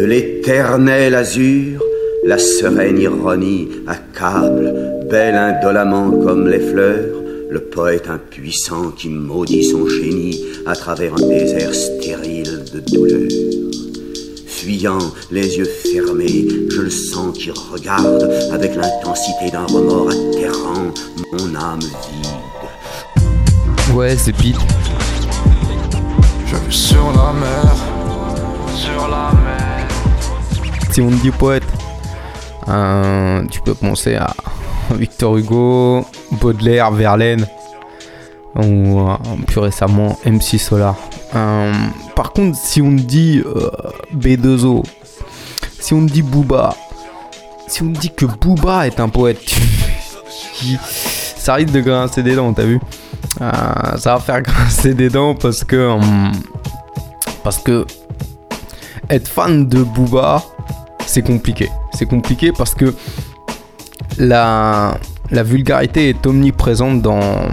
De l'éternel azur, la sereine ironie accable, belle indolemment comme les fleurs, le poète impuissant qui maudit son génie à travers un désert stérile de douleur. Fuyant, les yeux fermés, je le sens qui regarde avec l'intensité d'un remords atterrant mon âme vide. Ouais, c'est Pete. Je vais sur la mer, sur la mer. Si on dit poète, euh, tu peux penser à Victor Hugo, Baudelaire, Verlaine ou euh, plus récemment MC Solar. Euh, par contre, si on dit euh, B2O, si on dit Booba, si on dit que Booba est un poète, ça risque de grincer des dents, t'as vu? Ça va faire grincer des dents parce que parce que être fan de Booba, c'est compliqué. C'est compliqué parce que la, la vulgarité est omniprésente dans,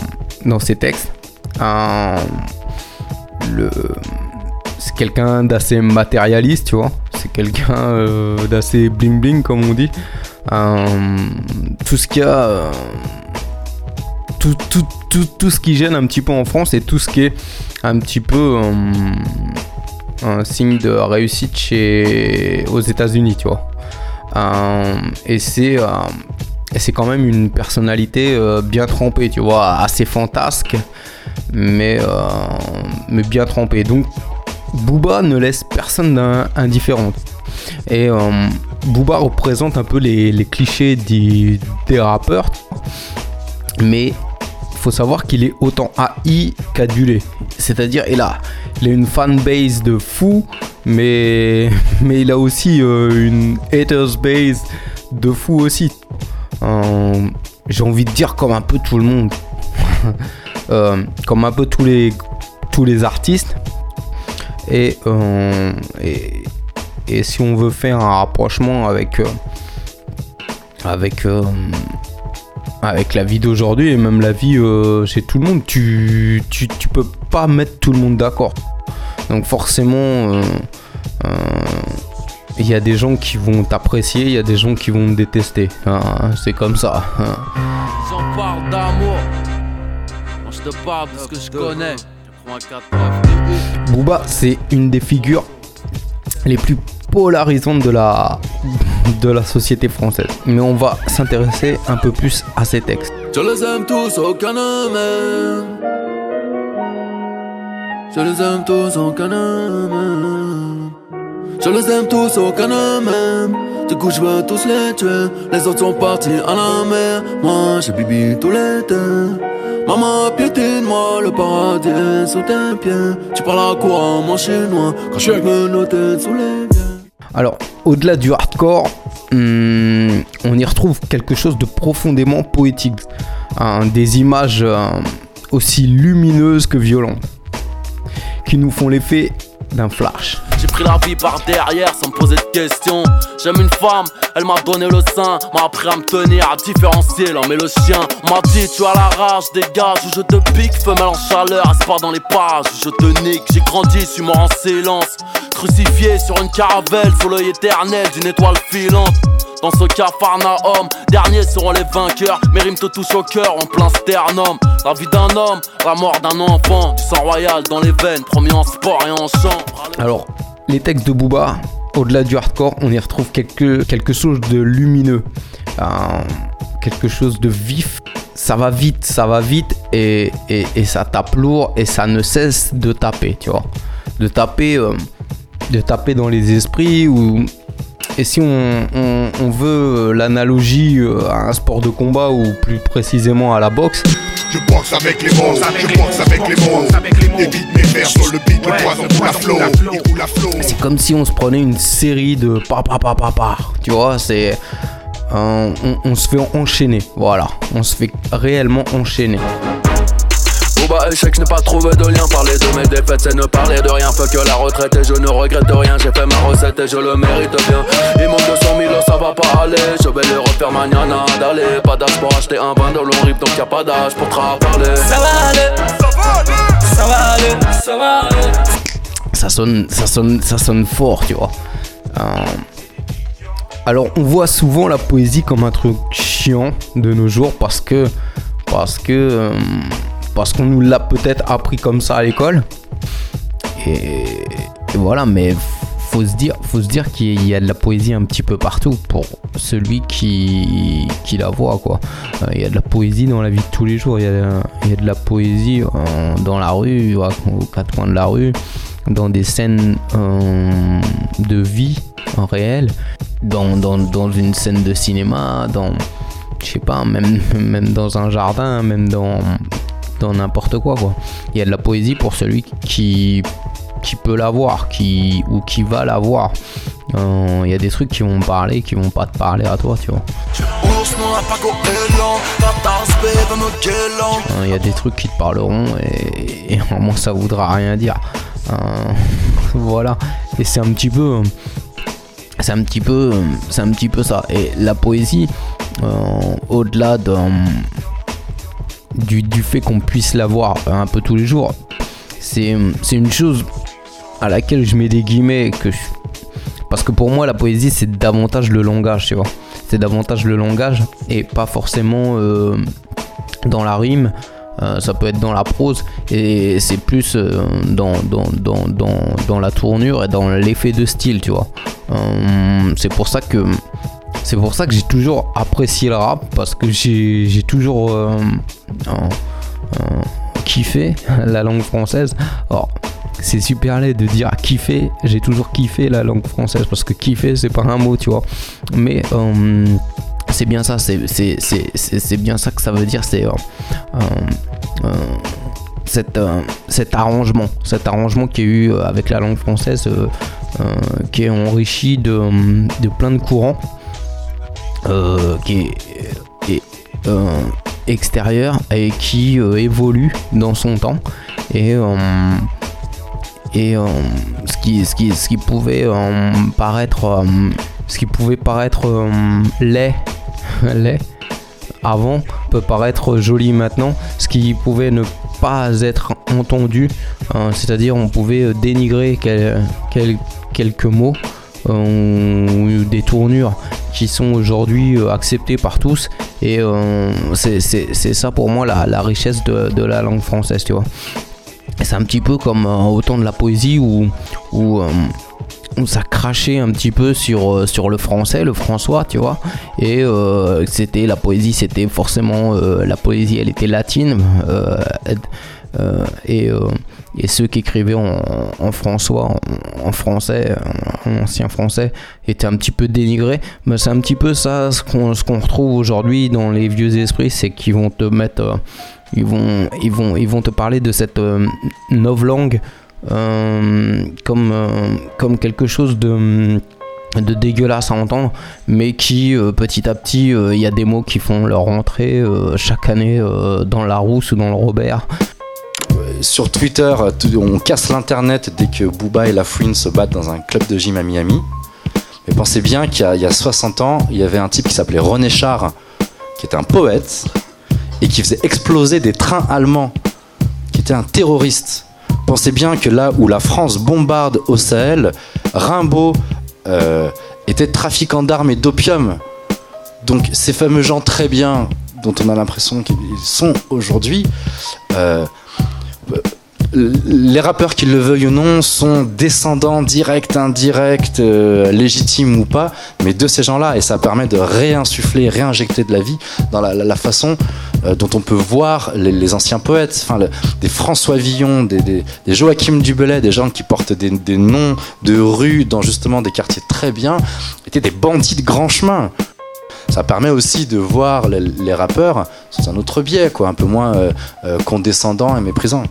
dans ses textes. Euh, le, c'est quelqu'un d'assez matérialiste, tu vois. C'est quelqu'un euh, d'assez bling bling, comme on dit. Euh, tout ce qu'il y a. tout, tout, tout, tout ce qui gêne un petit peu en France et tout ce qui est un petit peu un signe de réussite chez aux États-Unis, tu vois. Euh, et c'est euh, c'est quand même une personnalité euh, bien trempée, tu vois, assez fantasque, mais, mais bien trempée. Donc, Booba ne laisse personne indifférent. Et Booba représente un peu les, clichés des rappeurs, mais faut savoir qu'il est autant AI qu'adulé. C'est-à-dire, il a, une fanbase de fou, mais, mais il a aussi euh, une haters base de fou aussi. Euh, J'ai envie de dire comme un peu tout le monde. Euh, comme un peu tous les, tous les artistes. Et, et, et si on veut faire un rapprochement avec, avec, avec la vie d'aujourd'hui et même la vie euh, chez tout le monde, tu, tu, tu peux pas mettre tout le monde d'accord. Donc forcément, euh, euh, il y a des gens qui vont t'apprécier, il y a des gens qui vont te détester. hein, c'est comme ça. J'en parle d'amour. Moi je te parle de ce que je connais. 84 Booba, c'est une des figures les plus polarisantes de la, de la société française. Mais on va s'intéresser un peu plus à ses textes. Je les aime tous, ne m'aime. Je les aime tous, ne m'aime. Je les aime tous, ne m'aime. Du coup, je veux tous les tuer. Les autres sont partis à la mer. Moi, j'ai bibi tout l'été. Maman, piétine-moi, le paradis est sous tes pieds. Tu parles à quoi, mon chinois, quand je me noter sous les pieds. Alors, au-delà du hardcore, hum, on y retrouve quelque chose de profondément poétique. Des images euh, aussi lumineuses que violentes, qui nous font l'effet d'un flash. Pris la vie par derrière sans me poser de questions. J'aime une femme, elle m'a donné le sein, m'a appris à me tenir, à différencier l'homme et le chien. M'a dit tu as la rage, dégage ou je te pique, femelle en chaleur, pas dans les parages, ou je te nique. J'ai grandi, suis mort en silence, crucifié sur une caravelle sous l'œil éternel d'une étoile filante. Dans ce cafarnaum, derniers seront les vainqueurs. Mes rimes te touchent au cœur en plein sternum. La vie d'un homme, la mort d'un enfant. Du sang royal dans les veines, promis en sport et en chant. Alors, les textes de Booba, au-delà du hardcore, on y retrouve quelque, chose de lumineux, euh, quelque chose de vif. Ça va vite, ça va vite et ça tape lourd et ça ne cesse de taper, tu vois. De taper, euh, de taper dans les esprits ou. Et si on, on- on veut l'analogie euh, à un sport de combat ou plus précisément à la boxe, Je boxe avec les mots, je boxe avec les mots. Évite mes vers sur le beat, le poison coule à flot. c'est comme si on se prenait une série de pa pa pa pa pa. Tu vois, c'est euh, on, on se fait enchaîner. Voilà, on se fait réellement enchaîner. Booba échec, je n'ai pas trouvé de lien. Parler de mes défaites, c'est ne parler de rien. Fuck la retraite et je ne regrette rien. J'ai fait ma recette et je le mérite bien. Il manque 200 000, ça va pas aller. Je vais les refaire mañana d'aller. Pas d'âge pour acheter un vin de long rip, donc y a pas d'âge pour travailler. Ça va aller, ça va aller, ça va aller. Ça sonne, ça sonne, ça sonne fort, tu vois. alors on voit souvent la poésie comme un truc chiant de nos jours parce que parce que parce qu'on nous l'a peut-être appris comme ça à l'école. Et, voilà, mais faut se dire, faut se dire qu'il y a de la poésie un petit peu partout pour celui qui, qui la voit quoi. Euh, il y a de la poésie dans la vie de tous les jours. Il y a, de la poésie dans la rue, aux quatre coins de la rue, dans des scènes euh, de vie en réel, dans, dans, une scène de cinéma, dans je sais pas, même, même dans un jardin, même dans, dans n'importe quoi, quoi. Il y a de la poésie pour celui qui, qui peut l'avoir, qui, ou qui va l'avoir. Euh, il y a des trucs qui vont parler, qui vont pas te parler à toi, tu vois. Euh, il y a des trucs qui te parleront et, et moi ça voudra rien dire. Euh, voilà. Et c'est un petit peu. C'est un petit peu. C'est un petit peu ça. Et la poésie, au-delà de du, fait qu'on puisse l'avoir un peu tous les jours, c'est une chose à laquelle je mets des guillemets que parce que pour moi la poésie c'est davantage le langage tu vois. C'est davantage le langage et pas forcément euh, dans la rime. Euh, ça peut être dans la prose et c'est plus euh, dans, dans, dans, la tournure et dans l'effet de style tu vois. C'est pour ça que c'est pour ça que j'ai toujours apprécié le rap parce que j'ai toujours kiffé la langue française. Alors, c'est super laid de dire kiffer. J'ai toujours kiffé la langue française parce que kiffer, c'est pas un mot, tu vois. Mais euh, c'est bien ça, c'est bien ça que ça veut dire. C'est euh, euh, cet, cet arrangement, cet arrangement qui est eu avec la langue française, qui est enrichi de, de plein de courants, qui est, extérieur et qui évolue dans son temps. Et et euh, ce, qui, ce, qui, ce qui pouvait euh, paraître euh, ce qui pouvait paraître laid, laid avant peut paraître joli maintenant ce qui pouvait ne pas être entendu c'est-à-dire on pouvait dénigrer quelques mots ou des tournures qui sont aujourd'hui acceptées par tous et c'est ça pour moi la, la richesse de, de, la langue française tu vois c'est un petit peu comme euh, autant de la poésie où, où, euh, ça crachait un petit peu sur, euh, sur le français, le François, tu vois. Et c'était la poésie, c'était forcément la poésie, elle était latine. Et, et ceux qui écrivaient en, François, en, français, en ancien français, étaient un petit peu dénigrés. C'est un petit peu ça ce qu'on retrouve aujourd'hui dans les vieux esprits, c'est qu'ils vont te mettre ils vont, ils vont, ils vont te parler de cette euh, novlangue euh, comme, euh, comme quelque chose de dégueulasse à entendre, mais qui petit à petit, il y a des mots qui font leur entrée chaque année dans la rousse ou dans le Robert. Sur Twitter, on casse l'internet dès que Booba et la Fouine se battent dans un club de gym à Miami. Mais pensez bien qu'il y, y, a 60 ans, il y avait un type qui s'appelait René Char, qui était un poète, et qui faisait exploser des trains allemands, qui était un terroriste. Pensez bien que là où la France bombarde au Sahel, Rimbaud euh, était trafiquant d'armes et d'opium. Donc ces fameux gens très bien, dont on a l'impression qu'ils sont aujourd'hui, euh, les rappeurs, qu'ils le veuillent ou non, sont descendants directs, indirects, euh, légitimes ou pas, mais de ces gens-là, et ça permet de réinsuffler, réinjecter de la vie dans la, façon euh, dont on peut voir les, anciens poètes, enfin, des François Villon, des, des, Joachim Dubellet, des gens qui portent des, des, noms de rues dans justement des quartiers très bien, étaient des bandits de grand chemin. Ça permet aussi de voir les, rappeurs sous un autre biais, quoi, un peu moins euh, condescendant et méprisant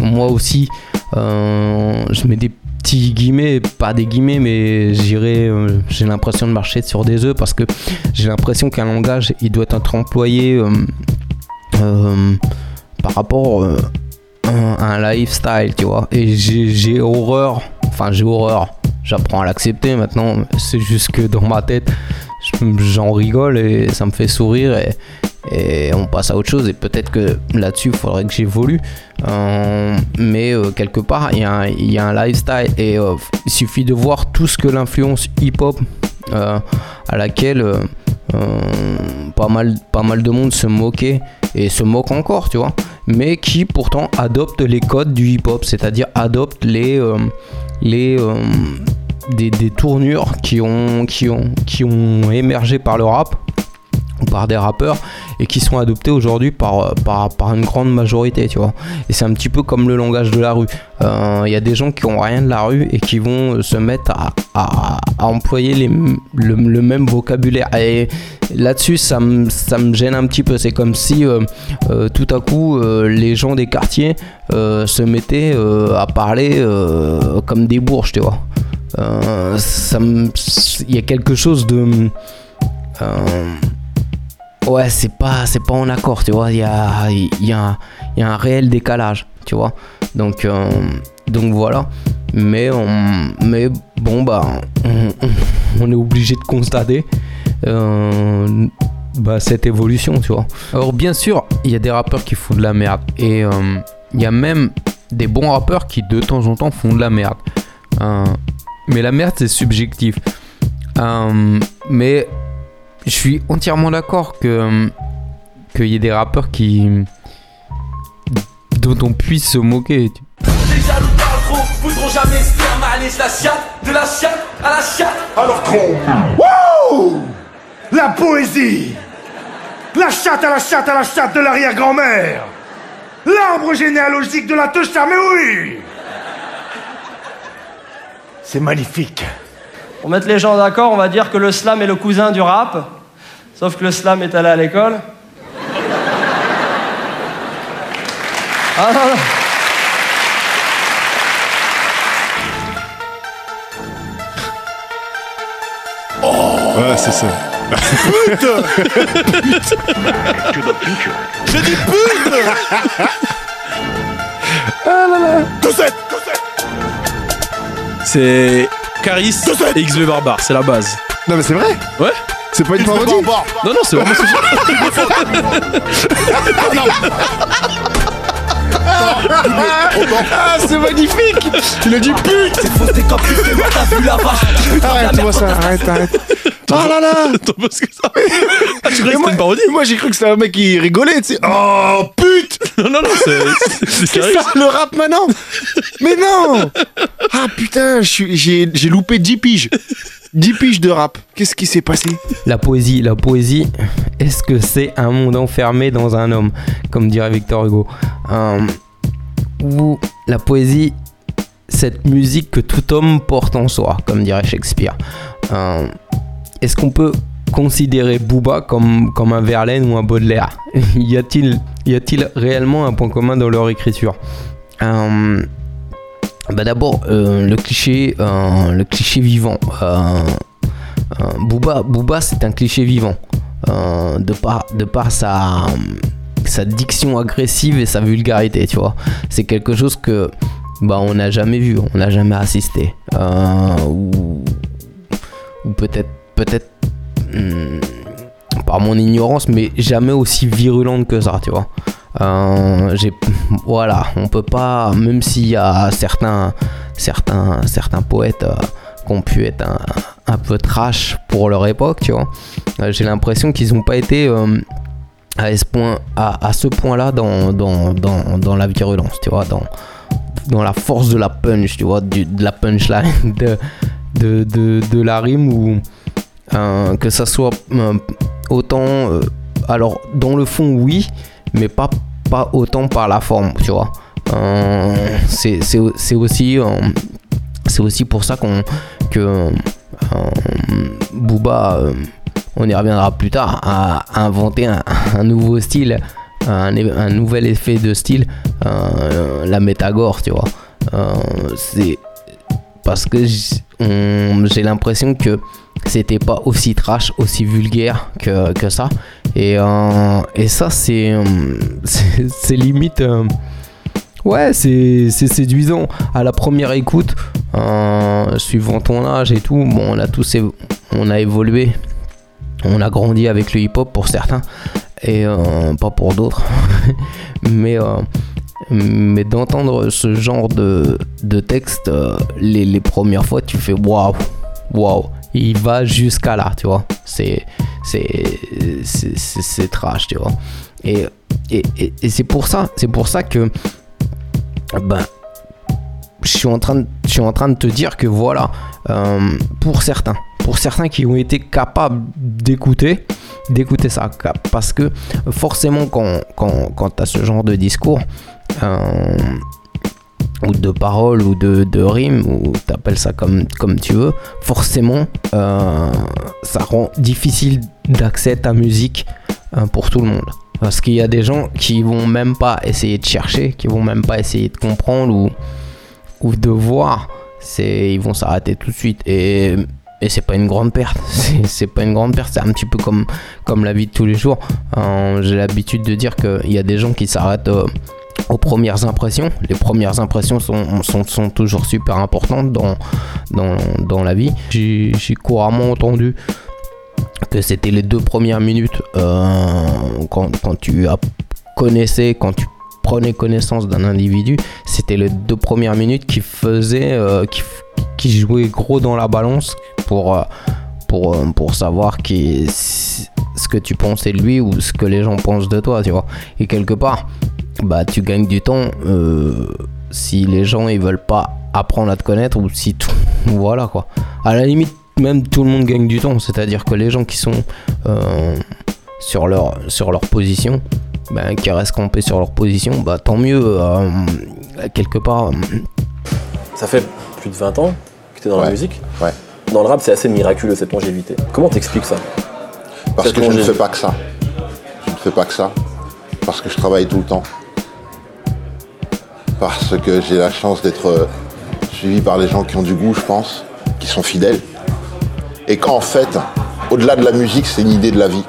moi aussi, euh, je mets des petits guillemets, pas des guillemets, mais j'irai, euh, j'ai l'impression de marcher sur des œufs parce que j'ai l'impression qu'un langage, il doit être employé euh, par rapport à un lifestyle, tu vois. Et j'ai horreur, enfin j'ai horreur, j'apprends à l'accepter maintenant, c'est juste que dans ma tête, j'en rigole et ça me fait sourire et, on passe à autre chose. Et peut-être que là-dessus, il faudrait que j'évolue. Euh, mais euh, quelque part, il y, a un- lifestyle et euh, il suffit de voir tout ce que l'influence hip-hop à laquelle pas, mal, pas mal de monde se moquait et se moque encore, tu vois. Mais qui pourtant adopte les codes du hip-hop, c'est-à-dire adopte les, les, des, tournures qui ont, qui, ont, qui ont émergé par le rap ou par des rappeurs et qui sont adoptés aujourd'hui par, par, par une grande majorité, tu vois. Et c'est un petit peu comme le langage de la rue. Euh, Il y a des gens qui ont rien de la rue et qui vont se mettre à, à- employer les, le, même vocabulaire. Et là-dessus, ça me ça gêne un petit peu. C'est comme si euh, euh, tout à coup, euh, les gens des quartiers euh, se mettaient euh, à parler euh, comme des bourges, tu vois. Euh, Il y a quelque chose de. euh, ouais, c'est pas, c'est pas en accord, tu vois. Il y a, il y, a, y a un réel décalage, tu vois. Donc, euh, donc voilà. Mais, mais bon, bah, on, est obligé de constater bah, cette évolution, tu vois. Alors, bien sûr, il y a des rappeurs qui font de la merde. Et il y a même des bons rappeurs qui, de temps en temps, font de la merde. Mais la merde, c'est subjectif. Euh, mais je suis entièrement d'accord que qu'il y ait des rappeurs qui dont on puisse se moquer. Les jaloux parlent trop, voudront jamais se faire mal. la chatte, de la chatte à la chatte. Alors qu'on. Wouh La poésie La chatte à la chatte à la chatte de l'arrière-grand-mère L'arbre généalogique de la teucha, mais oui C'est magnifique. Pour mettre les gens d'accord, on va dire que le slam est le cousin du rap. Sauf que le slam est allé à l'école. Ah non, non. Ouais, c'est ça. J'ai dit pute Ah là C'est Caris et XV Barbare, c'est la base. Non mais c'est vrai. Ouais. C'est pas une parodie. Non, non, c'est vraiment ce Ah c'est magnifique. Il a dit pute C'est faux, c'est comme tu t'as vu la vache. Arrête, moi ça, arrête, arrête Oh là là. Attends, parce que ça. Ah, tu croyais que moi, c'était une parodie moi j'ai cru que c'était un mec qui rigolait, tu sais. Oh pute. Non, non, non, c'est. C'est ça le rap maintenant. Mais non. Ah putain, j'ai loupé 10 piges. 10 piges de rap. Qu'est-ce qui s'est passé? La poésie, la poésie, est-ce que c'est un monde enfermé dans un homme, comme dirait Victor Hugo? Euh, Ou la poésie, cette musique que tout homme porte en soi, comme dirait Shakespeare? Euh, Est-ce qu'on peut considérer Booba comme, un Verlaine ou un Baudelaire Y a-t-il réellement un point commun dans leur écriture Euh, bah d'abord euh, le cliché euh, le cliché vivant Booba, Booba c'est un cliché vivant. De par sa diction agressive et sa vulgarité tu vois. C'est quelque chose que bah on n'a jamais vu on n'a jamais assisté. Ou ou peut-être peut-être hmm, par mon ignorance mais jamais aussi virulente que ça tu vois. Euh, voilà on peut pas même s'il y a certains certains certains poètes euh, qui ont pu être un, peu trash pour leur époque tu vois Euh, j'ai l'impression qu'ils n'ont pas été à ce point à, ce point là dans, dans, dans, la virulence tu vois dans dans la force de la punch tu vois de la punchline de, de, de, la rime ou euh, que ça soit euh, autant euh, alors dans le fond oui mais pas pas autant par la forme tu vois. C'est c'est au- c'est aussi c'est aussi pour ça qu'on que Booba on y reviendra plus tard a inventé un, nouveau style un, un nouvel effet de style la métagore tu vois. C'est parce que j'ai l'impression que c'était pas aussi trash, aussi vulgaire que, que ça. Et, euh, et ça, c'est euh, c'est limite. euh, ouais, c'est séduisant. À la première écoute, euh, suivant ton âge et tout, bon, on a tous évolué. On a grandi avec le hip-hop pour certains. et pas pour d'autres, mais, mais d'entendre ce genre de, de texte les, les premières fois, tu fais waouh, waouh, il va jusqu'à là, tu vois. C'est c'est c'est- trash, tu vois. Et, et, et- c'est pour ça, c'est pour ça que ben je suis en train de, je suis en train de te dire que voilà, euh, pour certains, pour certains qui ont été capables d'écouter, d'écouter ça, parce que forcément quand, quand, quand tu as ce genre de discours, euh, ou de paroles, ou de, de rimes, ou t'appelles ça comme, comme tu veux, forcément, euh, ça rend difficile d'accès à ta musique euh, pour tout le monde. Parce qu'il y a des gens qui vont même pas essayer de chercher, qui vont même pas essayer de comprendre ou, ou de voir, c'est ils vont s'arrêter tout de suite et et c'est pas une grande perte. C'est pas une grande perte c'est un petit peu comme comme la vie de tous les jours. Euh, j'ai l'habitude de dire qu'il y a des gens qui s'arrêtent aux premières impressions. Les premières impressions sont, sont, sont toujours super importantes dans dans, dans la vie. J'ai couramment entendu que c'était les deux premières minutes euh, quand, quand tu connaissais, quand tu prenais connaissance d'un individu, c'était les deux premières minutes qui faisaient, euh, qui, qui jouaient gros dans la balance pour, euh, pour, pour savoir qui, ce que tu pensais de lui ou ce que les gens pensent de toi, tu vois. Et quelque part, bah tu gagnes du temps euh, si les gens ils veulent pas apprendre à te connaître ou si tout, voilà quoi. À la limite, même tout le monde gagne du temps, c'est-à-dire que les gens qui sont euh, sur leur sur leur position, ben, qui restent campés sur leur position, bah tant mieux. euh, quelque part, Ça fait plus de 20 ans que tu es dans la musique? Ouais. Dans le rap, c'est assez miraculeux cette longévité. Comment t'expliques ça? Parce que je ne fais pas que ça. Je ne fais pas que ça. Parce que je travaille tout le temps. Parce que j'ai la chance d'être euh, suivi par des gens qui ont du goût, je pense, qui sont fidèles. Et qu'en fait, au-delà de la musique, c'est une idée de la vie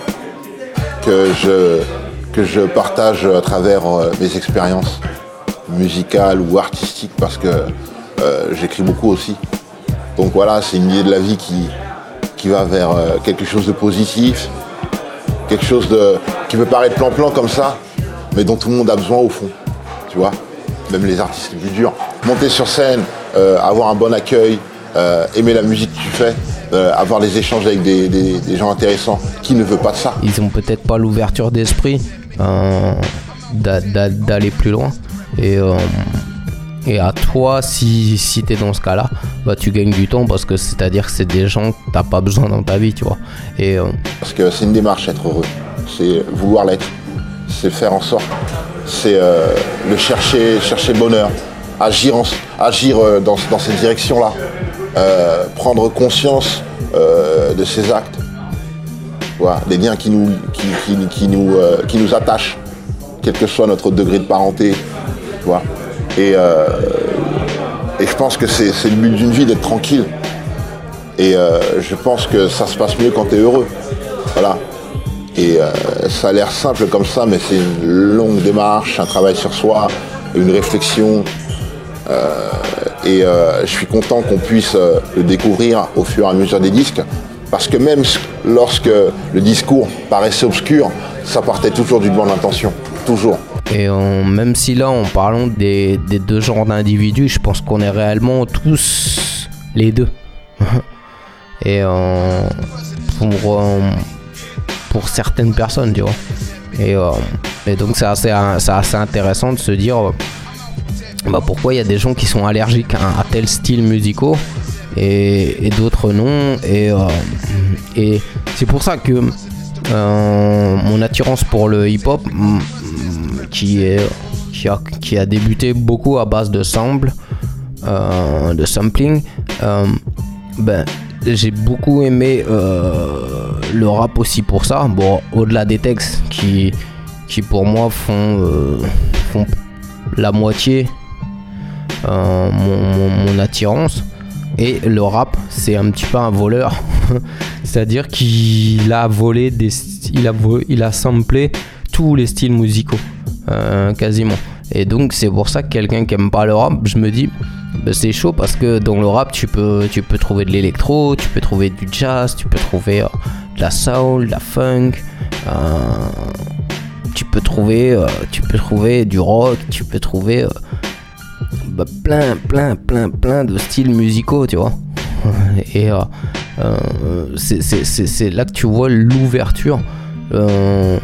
que je, que je partage à travers euh, mes expériences musicales ou artistiques, parce que euh, j'écris beaucoup aussi. Donc voilà, c'est une idée de la vie qui, qui va vers euh, quelque chose de positif, quelque chose de qui peut paraître plan-plan comme ça, mais dont tout le monde a besoin au fond, tu vois. Même les artistes les plus durs. Monter sur scène, euh, avoir un bon accueil, euh, aimer la musique que tu fais, avoir des échanges avec des, des- des gens intéressants. Qui ne veut pas de ça ils ont peut-être pas l'ouverture d'esprit d'a- d'a- d'aller plus loin. Et, et à toi, si, si tu dans ce cas-là, bah, tu gagnes du temps parce que c'est-à-dire que c'est des gens que t'as pas besoin dans ta vie, tu vois. Et euh, Parce que c'est une démarche être heureux. C'est vouloir l'être. C'est faire en sorte. C'est euh, le chercher, chercher bonheur. Agir, en- agir euh, dans, dans cette direction-là. Prendre conscience de ses actes. Voilà, des liens qui nous, qui, nous, qui nous attachent, quel que soit notre degré de parenté. tu. Et, euh, et je pense que c'est le but d'une vie d'être tranquille. Et euh, je pense que ça se passe mieux quand tu es heureux. Voilà. Et euh, ça a l'air simple comme ça, mais c'est une longue démarche, un travail sur soi, une réflexion. Et je suis content qu'on puisse le découvrir au fur et à mesure des disques. Parce que même lorsque le discours paraissait obscur, ça partait toujours d'une bonne intention. Toujours. Et même si là, en parlant des, des deux genres d'individus, je pense qu'on est réellement tous les deux. Et pour, euh, pour certaines personnes, tu vois. Et, euh, et donc c'est assez, assez intéressant de se dire euh, bah, pourquoi il y a des gens qui sont allergiques à, tel style musicaux et, d'autres non. Et, et c'est pour ça que mon attirance pour le hip-hop, mm, mm, qui, est, qui, a, qui a débuté beaucoup à base de sample, euh, de sampling, euh, ben, j'ai beaucoup aimé euh, le rap aussi pour ça. Bon, au-delà des textes qui, qui pour moi font, euh, font la moitié euh, mon attirance. Et le rap, c'est un petit peu un voleur. C'est-à-dire qu'il a volé des, il a, il a samplé tous les styles musicaux, euh, quasiment. Et donc c'est pour ça que quelqu'un qui aime pas le rap, je me dis, bah, c'est chaud parce que dans le rap, tu peux, tu peux trouver de l'électro, tu peux trouver du jazz, tu peux trouver euh, de la soul, de la funk, euh, tu peux trouver, tu peux trouver du rock, tu peux trouver bah, plein, plein, plein, plein de styles musicaux, tu vois. Et euh, euh, c'est- c'est c'est- c'est là que tu vois l'ouverture, euh,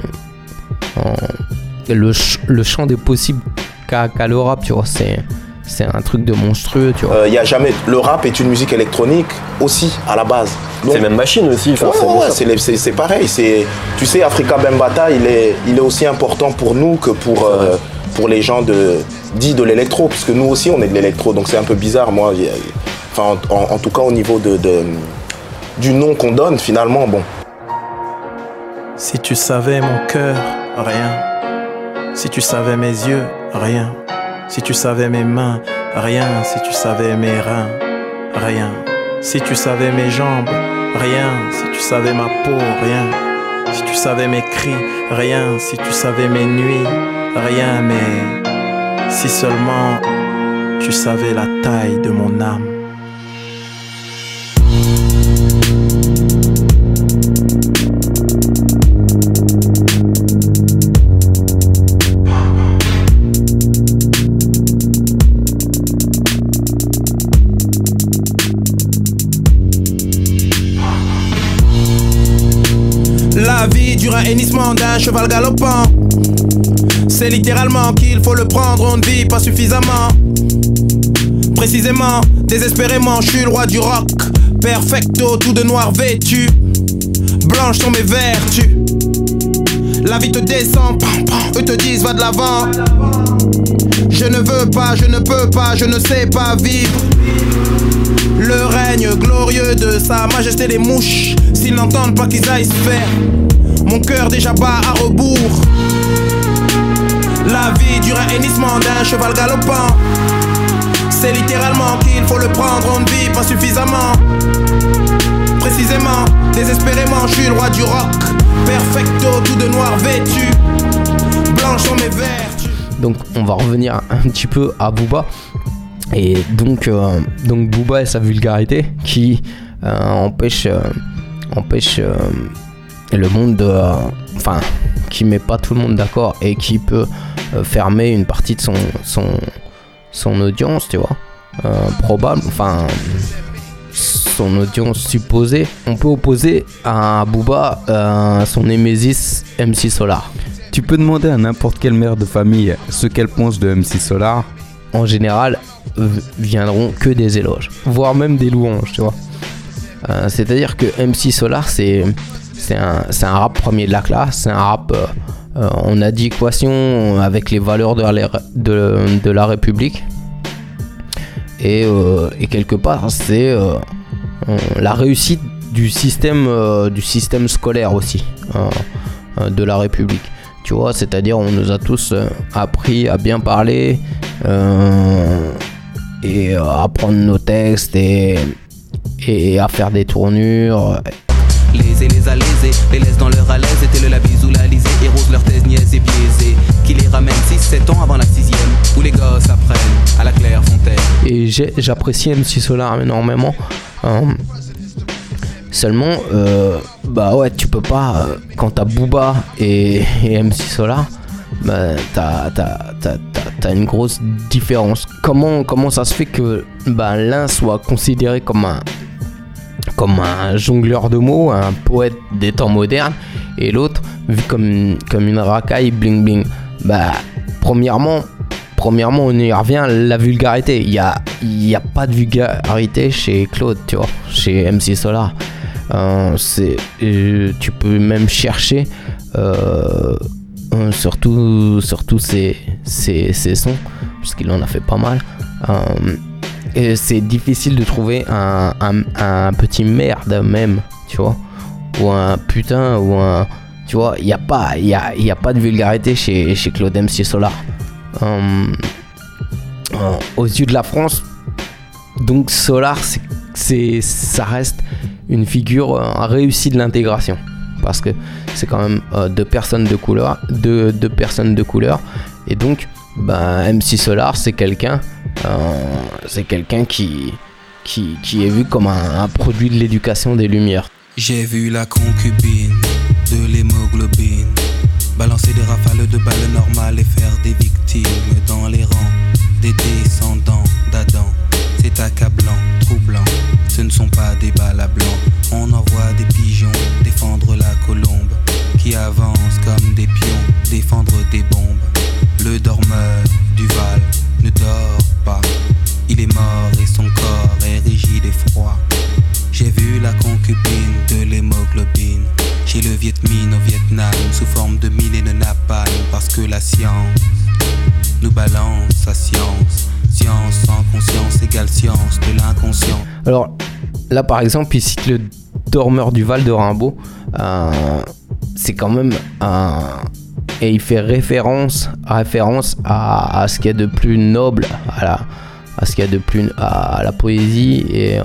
le, ch- le champ des possibles qu'a qu'a le rap, tu vois. C'est c'est un truc de monstrueux, tu vois. Euh, y a jamais. Le rap est une musique électronique aussi à la base. C'est même machine aussi. enfin, Ouais, c'est- ouais, ouais, c'est les- c'est c'est pareil. C'est, tu sais, Africa Bambata, il est, il est aussi important pour nous que pour, euh, pour les gens de, dits de l'électro, parce que nous aussi on est de l'électro, donc c'est un peu bizarre, moi. Enfin, en, tout cas au niveau de- du nom qu'on donne, finalement, bon. Si tu savais mon cœur, rien. Si tu savais mes yeux, rien. Si tu savais mes mains, rien. Si tu savais mes reins, rien. Si tu savais mes jambes, rien. Si tu savais ma peau, rien. Si tu savais mes cris, rien. Si tu savais mes nuits, rien. Mais si seulement tu savais la taille de mon âme. La vie dure un d'un cheval galopant. C'est littéralement qu'il faut le prendre, on ne vit pas suffisamment. Précisément, désespérément, je suis le roi du rock. Perfecto, tout de noir vêtu. Blanches sont mes vertus. La vie te descend, pam, pam, eux te disent va de l'avant. Je ne veux pas, je ne peux pas, je ne sais pas vivre. Le règne glorieux de sa majesté des mouches. S'ils n'entendent pas qu'ils aillent se faire. Mon cœur déjà bat à rebours. La vie dure un d'un cheval galopant. C'est littéralement qu'il faut le prendre, on ne vit pas suffisamment. Précisément, désespérément, je suis le roi du rock. Perfecto, tout de noir vêtu. Blanches sont mes vertus. Donc on va revenir un petit peu à Booba. Et donc, euh, donc Booba et sa vulgarité qui euh, empêche, euh, empêche euh, le monde de... Enfin, qui met pas tout le monde d'accord et qui peut euh, fermer une partie de son, son, son audience, tu vois. Euh, probable, enfin, son audience supposée. On peut opposer à Booba euh, son némésis MC Solar. Tu peux demander à n'importe quelle mère de famille ce qu'elle pense de MC Solar. En général, viendront que des éloges, voire même des louanges, tu vois. Euh, C'est-à-dire que MC Solar, c'est c'est un, un rap premier de la classe, c'est un rap euh, euh, en adéquation avec les valeurs de la, de, la République. Et, euh, et quelque part, c'est euh, la réussite du système, du système scolaire aussi euh, de la République. Tu vois, c'est-à-dire on nous a tous appris à bien parler et à prendre nos textes et, et à faire des tournures. Les et les léser, les laisse dans leur à l'aise, était le la ou la lisée, érose leur thèse niaise et biaisée, qui les ramène 6-7 ans avant la sixième, où les gosses apprennent à la claire fontaine. Et j'apprécie MC Solar énormément. hein. Seulement, euh, bah ouais, tu peux pas. euh, quand t'as Booba et, et MC Solar, bah, t'as une grosse différence. Comment, comment ça se fait que bah, l'un soit considéré comme un, comme un jongleur de mots, un poète des temps modernes, et l'autre vu comme, comme une racaille bling bling Bah, premièrement, premièrement, on y revient, la vulgarité. Il n'y a, a pas de vulgarité chez Claude, tu vois, chez MC Solar. Euh, c'est, euh, tu peux même chercher, euh, euh, surtout, surtout ses, ses, ses sons, puisqu'il en a fait pas mal. C'est difficile de trouver un, un- petit merde même, tu vois, ou un putain, ou un. Tu vois, il n'y a, pas- y a, y a pas de vulgarité chez, chez Claude MC Solar. Euh, euh, aux yeux de la France, donc Solar, c'est- ça reste une figure euh, réussie de l'intégration. Parce que c'est quand même deux personnes de couleur, personnes de couleur. Et donc, ben, MC Solar, c'est quelqu'un, c'est quelqu'un qui, qui, qui est vu comme un, un produit de l'éducation des Lumières. J'ai vu la concubine de l'hémoglobine Balancer des rafales de balles normales et faire des victimes dans les rangs des descendants d'Adam. C'est accablant, troublant. Ce ne sont pas des balles à blanc. On envoie des pigeons défendre la colombe qui avance comme des pions, défendre des bombes. Le dormeur du Val J'ai vu la concubine de l'hémoglobine chez le Viet Minh au Vietnam sous forme de mine et de napalm parce que la science nous balance sa science. Science sans conscience égale science de l'inconscient. Alors là, par exemple, il cite le dormeur du Val de Rimbaud. Euh, c'est quand même un. Et il fait référence, référence à, à ce qu'il y a de plus noble, à, la, à ce qu'il y a de plus à la poésie. Et euh,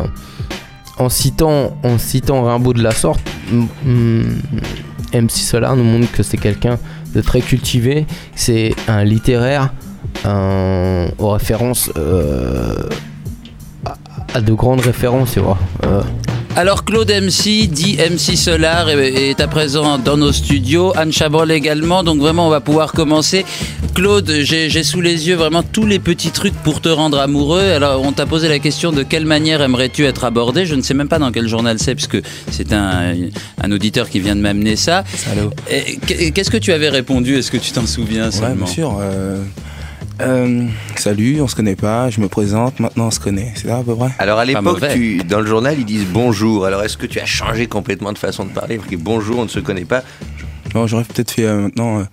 en, citant, Rimbaud de la sorte, MC Solar nous montre que c'est quelqu'un de très cultivé. C'est un littéraire un- aux références. euh, à- à de grandes références, tu vois. Euh, Alors Claude MC, dit MC Solar, est, à présent dans nos studios. Anne Chabrol également. Donc vraiment, on va pouvoir commencer. Claude, j'ai sous les yeux vraiment tous les petits trucs pour te rendre amoureux. Alors on t'a posé la question de quelle manière aimerais-tu être abordé? Je ne sais même pas dans quel journal c'est, puisque c'est un, un auditeur qui vient de m'amener ça. Qu'est-ce que tu avais répondu? Est-ce que tu t'en souviens Ouais, bien sûr. euh, euh, salut, on se connaît pas, je me présente, maintenant on se connaît. C'est là à peu près Alors à l'époque, tu- dans le journal, ils disent bonjour. Alors est-ce que tu as changé complètement de façon de parler? Parce que bonjour, on ne se connaît pas. J'aurais peut-être fait euh, maintenant, euh,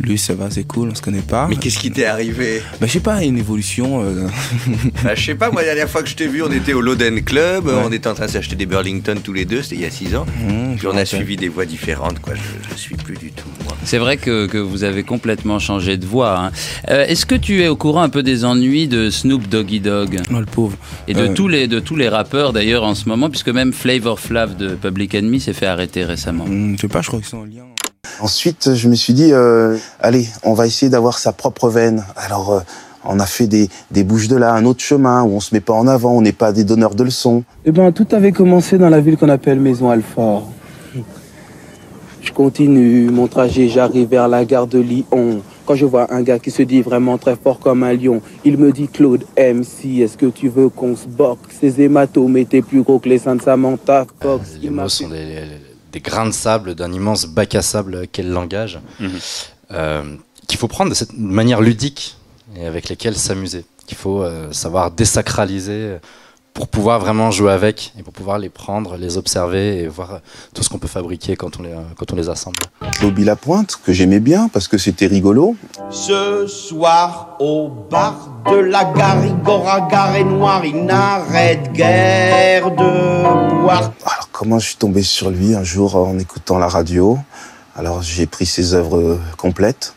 lui ça va, c'est cool, on se connaît pas. Mais qu'est-ce qui t'est arrivé? Bah, je sais pas, une évolution. euh, Bah, Je sais pas, moi la dernière fois que je t'ai vu, on était au Loden Club, Ouais. on était en train de s'acheter des Burlington tous les deux, c'était il y a 6 ans. Mmh, Puis on a suivi des voies différentes, quoi. Je, je suis plus du tout, moi. C'est vrai que, que vous avez complètement changé de voix. hein. Euh, Est-ce que tu es au courant un peu des ennuis de Snoop Doggy Dogg? Oh, le pauvre. Et de, Euh. tous les, de tous les rappeurs d'ailleurs en ce moment, puisque même Flavor Flav de Public Enemy s'est fait arrêter récemment. je sais pas, je crois qu'ils sont en lien. Ensuite, je me suis dit, euh, allez, on va essayer d'avoir sa propre veine. Alors, euh, on a fait des, des bouches de là, un autre chemin où on se met pas en avant, on n'est pas des donneurs de leçons. Eh ben, tout avait commencé dans la ville qu'on appelle Maison Alfort. Je continue mon trajet, j'arrive vers la gare de Lyon. Quand je vois un gars qui se dit vraiment très fort comme un lion, il me dit Claude MC, est-ce que tu veux qu'on se boxe? Ces hématomes étaient plus gros que les seins de Samantha Fox. Les mots sont des, des grains de sable d'un immense bac à sable qu'est le langage, euh, qu'il faut prendre de cette manière ludique et avec lesquelles s'amuser, qu'il faut euh, savoir désacraliser pour pouvoir vraiment jouer avec et pour pouvoir les prendre, les observer et voir tout ce qu'on peut fabriquer quand on les, quand on les assemble. Bobby Lapointe, que j'aimais bien parce que c'était rigolo. Ce soir, au bar de la Garigora, gare noire, il n'arrête guère de boire. Alors, comment je suis tombé sur lui un jour en écoutant la radio? Alors, j'ai pris ses œuvres complètes.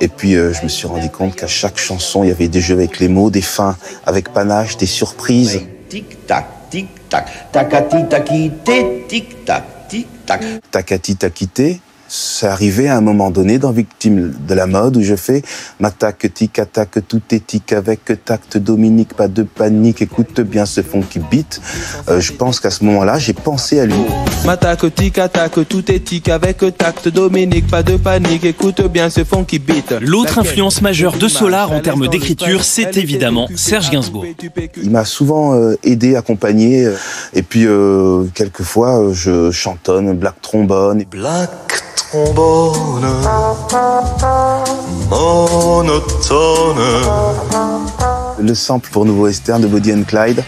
Et puis, euh, je me suis rendu compte qu'à chaque chanson, il y avait des jeux avec les mots, des fins avec panache, des surprises. Tic-tac, tic-tac, tacati, taquité, tic-tac, tic-tac. Takati Takité. C'est arrivé à un moment donné dans Victime de la mode où je fais ma tac tic attaque tout tic avec tact Dominique pas de panique écoute bien ce funky beat Euh, je pense qu'à ce moment-là j'ai pensé à lui M'attaque, tic, attaque, tout tic avec tact. Dominique, pas de panique, écoute bien ce funky beat. L'autre influence majeure de Solar en termes d'écriture, c'est évidemment Serge Gainsbourg. il m'a souvent euh, aidé accompagné euh, et puis euh, quelquefois euh, je chantonne black trombone Black trombone monotone. le sample pour Nouveau Western de Body and Clyde.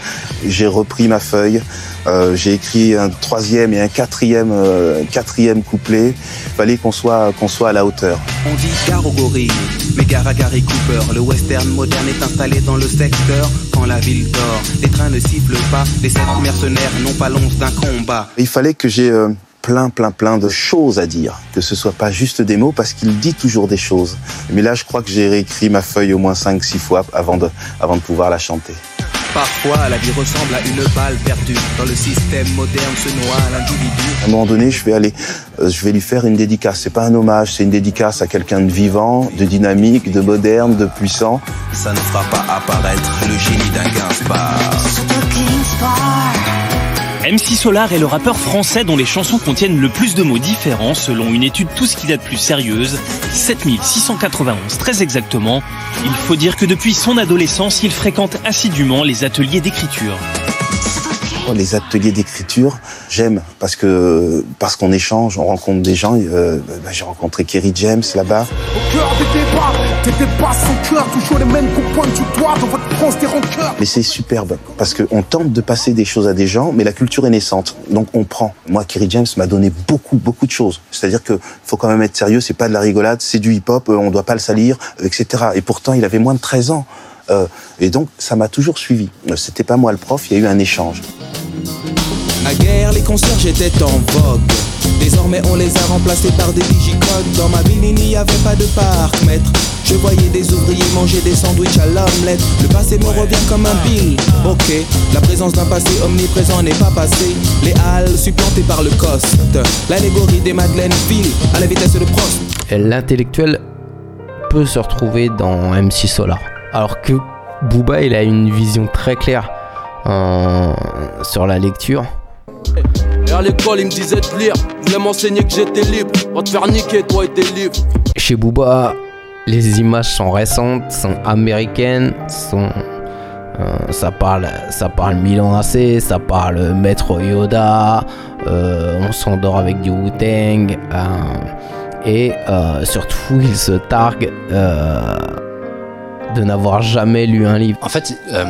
J'ai repris ma feuille, euh, j'ai écrit un troisième et un quatrième, euh, quatrième couplet. Fallait qu'on soit, qu'on soit à la hauteur. On dit gare au gorille, mais gare à Gary Cooper. Le western moderne est installé dans le secteur. Quand la ville dort, les trains ne sifflent pas. Les sept mercenaires n'ont pas l'once d'un combat. Il fallait que j'ai euh, plein, plein, plein de choses à dire, que ce soit pas juste des mots, parce qu'il dit toujours des choses. Mais là, je crois que j'ai réécrit ma feuille au moins 5-6 fois avant de, avant de pouvoir la chanter. Parfois, la vie ressemble à une balle perdue. Dans le système moderne se noie l'individu. À un moment donné, je vais aller, euh, je vais lui faire une dédicace. C'est pas un hommage, c'est une dédicace à quelqu'un de vivant, de dynamique, de moderne, de puissant. Ça ne fera pas apparaître MC Solar est le rappeur français dont les chansons contiennent le plus de mots différents selon une étude tout ce qui date plus sérieuse, 7691 très exactement. Il faut dire que depuis son adolescence, il fréquente assidûment les ateliers d'écriture. Les ateliers d'écriture, j'aime parce que parce qu'on échange, on rencontre des gens. Euh, bah, J'ai rencontré Kerry James là-bas. Au cœur des débats, des débats sans cœur, toujours les mêmes qu'on pointe du doigt dans votre France des rancœurs. Mais c'est superbe parce qu'on tente de passer des choses à des gens, mais la culture est naissante, donc on prend. Moi, Kerry James m'a donné beaucoup, beaucoup de choses. C'est-à-dire que faut quand même être sérieux, c'est pas de la rigolade, c'est du hip-hop, euh, on doit pas le salir, etc. Et pourtant, il avait moins de 13 ans. Euh, et donc, ça m'a toujours suivi. Euh, C'était pas moi le prof, il y a eu un échange. À guerre, les concierges étaient en vogue. Désormais, on les a remplacés par des digicodes. Dans ma ville, il n'y avait pas de parc-mètre. Je voyais des ouvriers manger des sandwichs à l'omelette. Le passé me revient comme un bill. Ok, la présence d'un passé omniprésent n'est pas passé. Les halles supplantées par le coste. L'allégorie des Madeleines file à la vitesse de Prost. Et L'intellectuel peut se retrouver dans MC Solar. Alors que Booba, il a une vision très claire euh, sur la lecture. Et à l'école, il me disait de lire. Je m'enseigner que j'étais libre. Va te faire niquer, toi et tes livres. Chez Booba, les images sont récentes, sont américaines, sont euh, ça parle, ça parle Milan AC, ça parle Maître Yoda, euh, on s'endort avec du Wu-Tang, euh, et surtout il se targue de n'avoir jamais lu un livre. En fait, euh,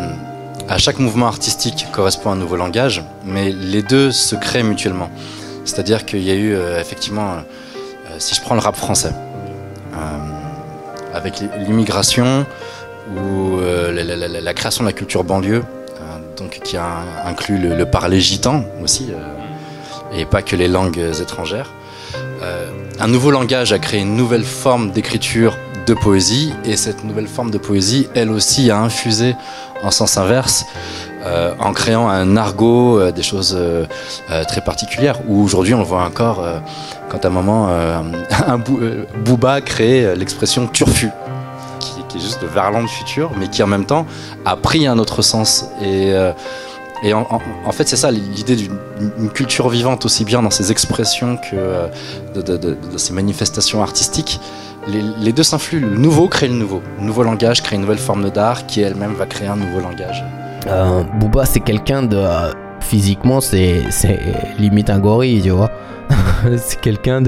à chaque mouvement artistique correspond un nouveau langage, mais les deux se créent mutuellement. C'est-à-dire qu'il y a eu euh, effectivement, euh, si je prends le rap français, avec l'immigration ou la, création de la culture banlieue, donc qui a inclus le, le parler gitan aussi, et pas que les langues étrangères. Un nouveau langage a créé une nouvelle forme d'écriture de poésie, et cette nouvelle forme de poésie, elle aussi, a infusé en sens inverse, euh, en créant un argot, euh, des choses euh, très particulières, où aujourd'hui on voit encore, quand à un moment, un bou- Booba crée l'expression turfu, qui, est juste le verlan de futur, mais qui en même temps a pris un autre sens. Et, et en, fait, c'est ça l'idée d'une une culture vivante, aussi bien dans ses expressions que euh, ses manifestations artistiques. Les, deux s'influent. Le nouveau crée le nouveau. Le nouveau langage crée une nouvelle forme d'art qui elle-même va créer un nouveau langage. Euh, Booba, c'est quelqu'un de. euh, physiquement, c'est limite un gorille, tu vois. c'est quelqu'un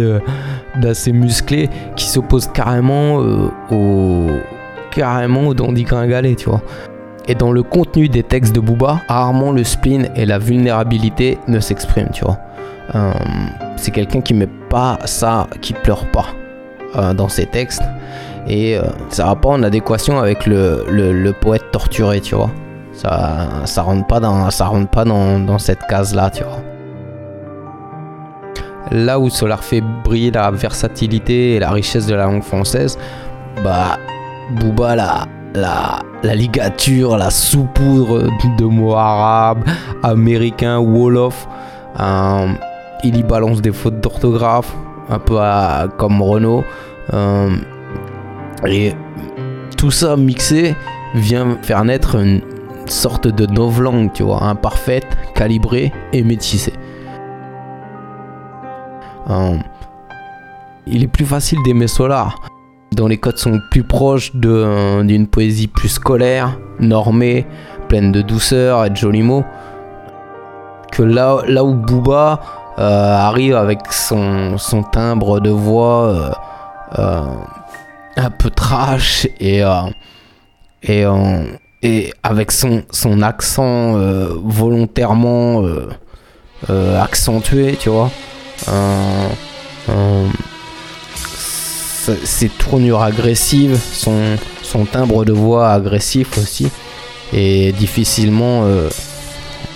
d'assez musclé qui s'oppose carrément euh, au. carrément au dandy gringalet, tu vois. Et dans le contenu des textes de Booba, rarement le spleen et la vulnérabilité ne s'expriment, tu vois. Euh, c'est quelqu'un qui met pas ça, qui pleure pas euh, dans ses textes. Et euh, ça va pas en adéquation avec le, poète torturé, tu vois. Ça, ça rentre pas dans cette case-là, tu vois. Là où Solar fait briller la versatilité et la richesse de la langue française, bah, Booba, la, la, ligature, la saupoudre de mots arabes, américains, wolof, euh, il y balance des fautes d'orthographe, un peu comme Renault. euh, et tout ça mixé vient faire naître une sorte de novlangue, tu vois, imparfaite, calibrée et métissée. Euh, il est plus facile d'aimer Solar, dont les codes sont plus proches de- d'une poésie plus scolaire, normée, pleine de douceur et de jolis mots, que là, là où Booba euh, arrive avec son, timbre de voix euh, euh, un peu trash et, euh, et, euh, avec son, son accent euh, volontairement euh, euh, accentué, tu vois. Ses tournures agressives, son, son timbre de voix agressif aussi, et difficilement euh,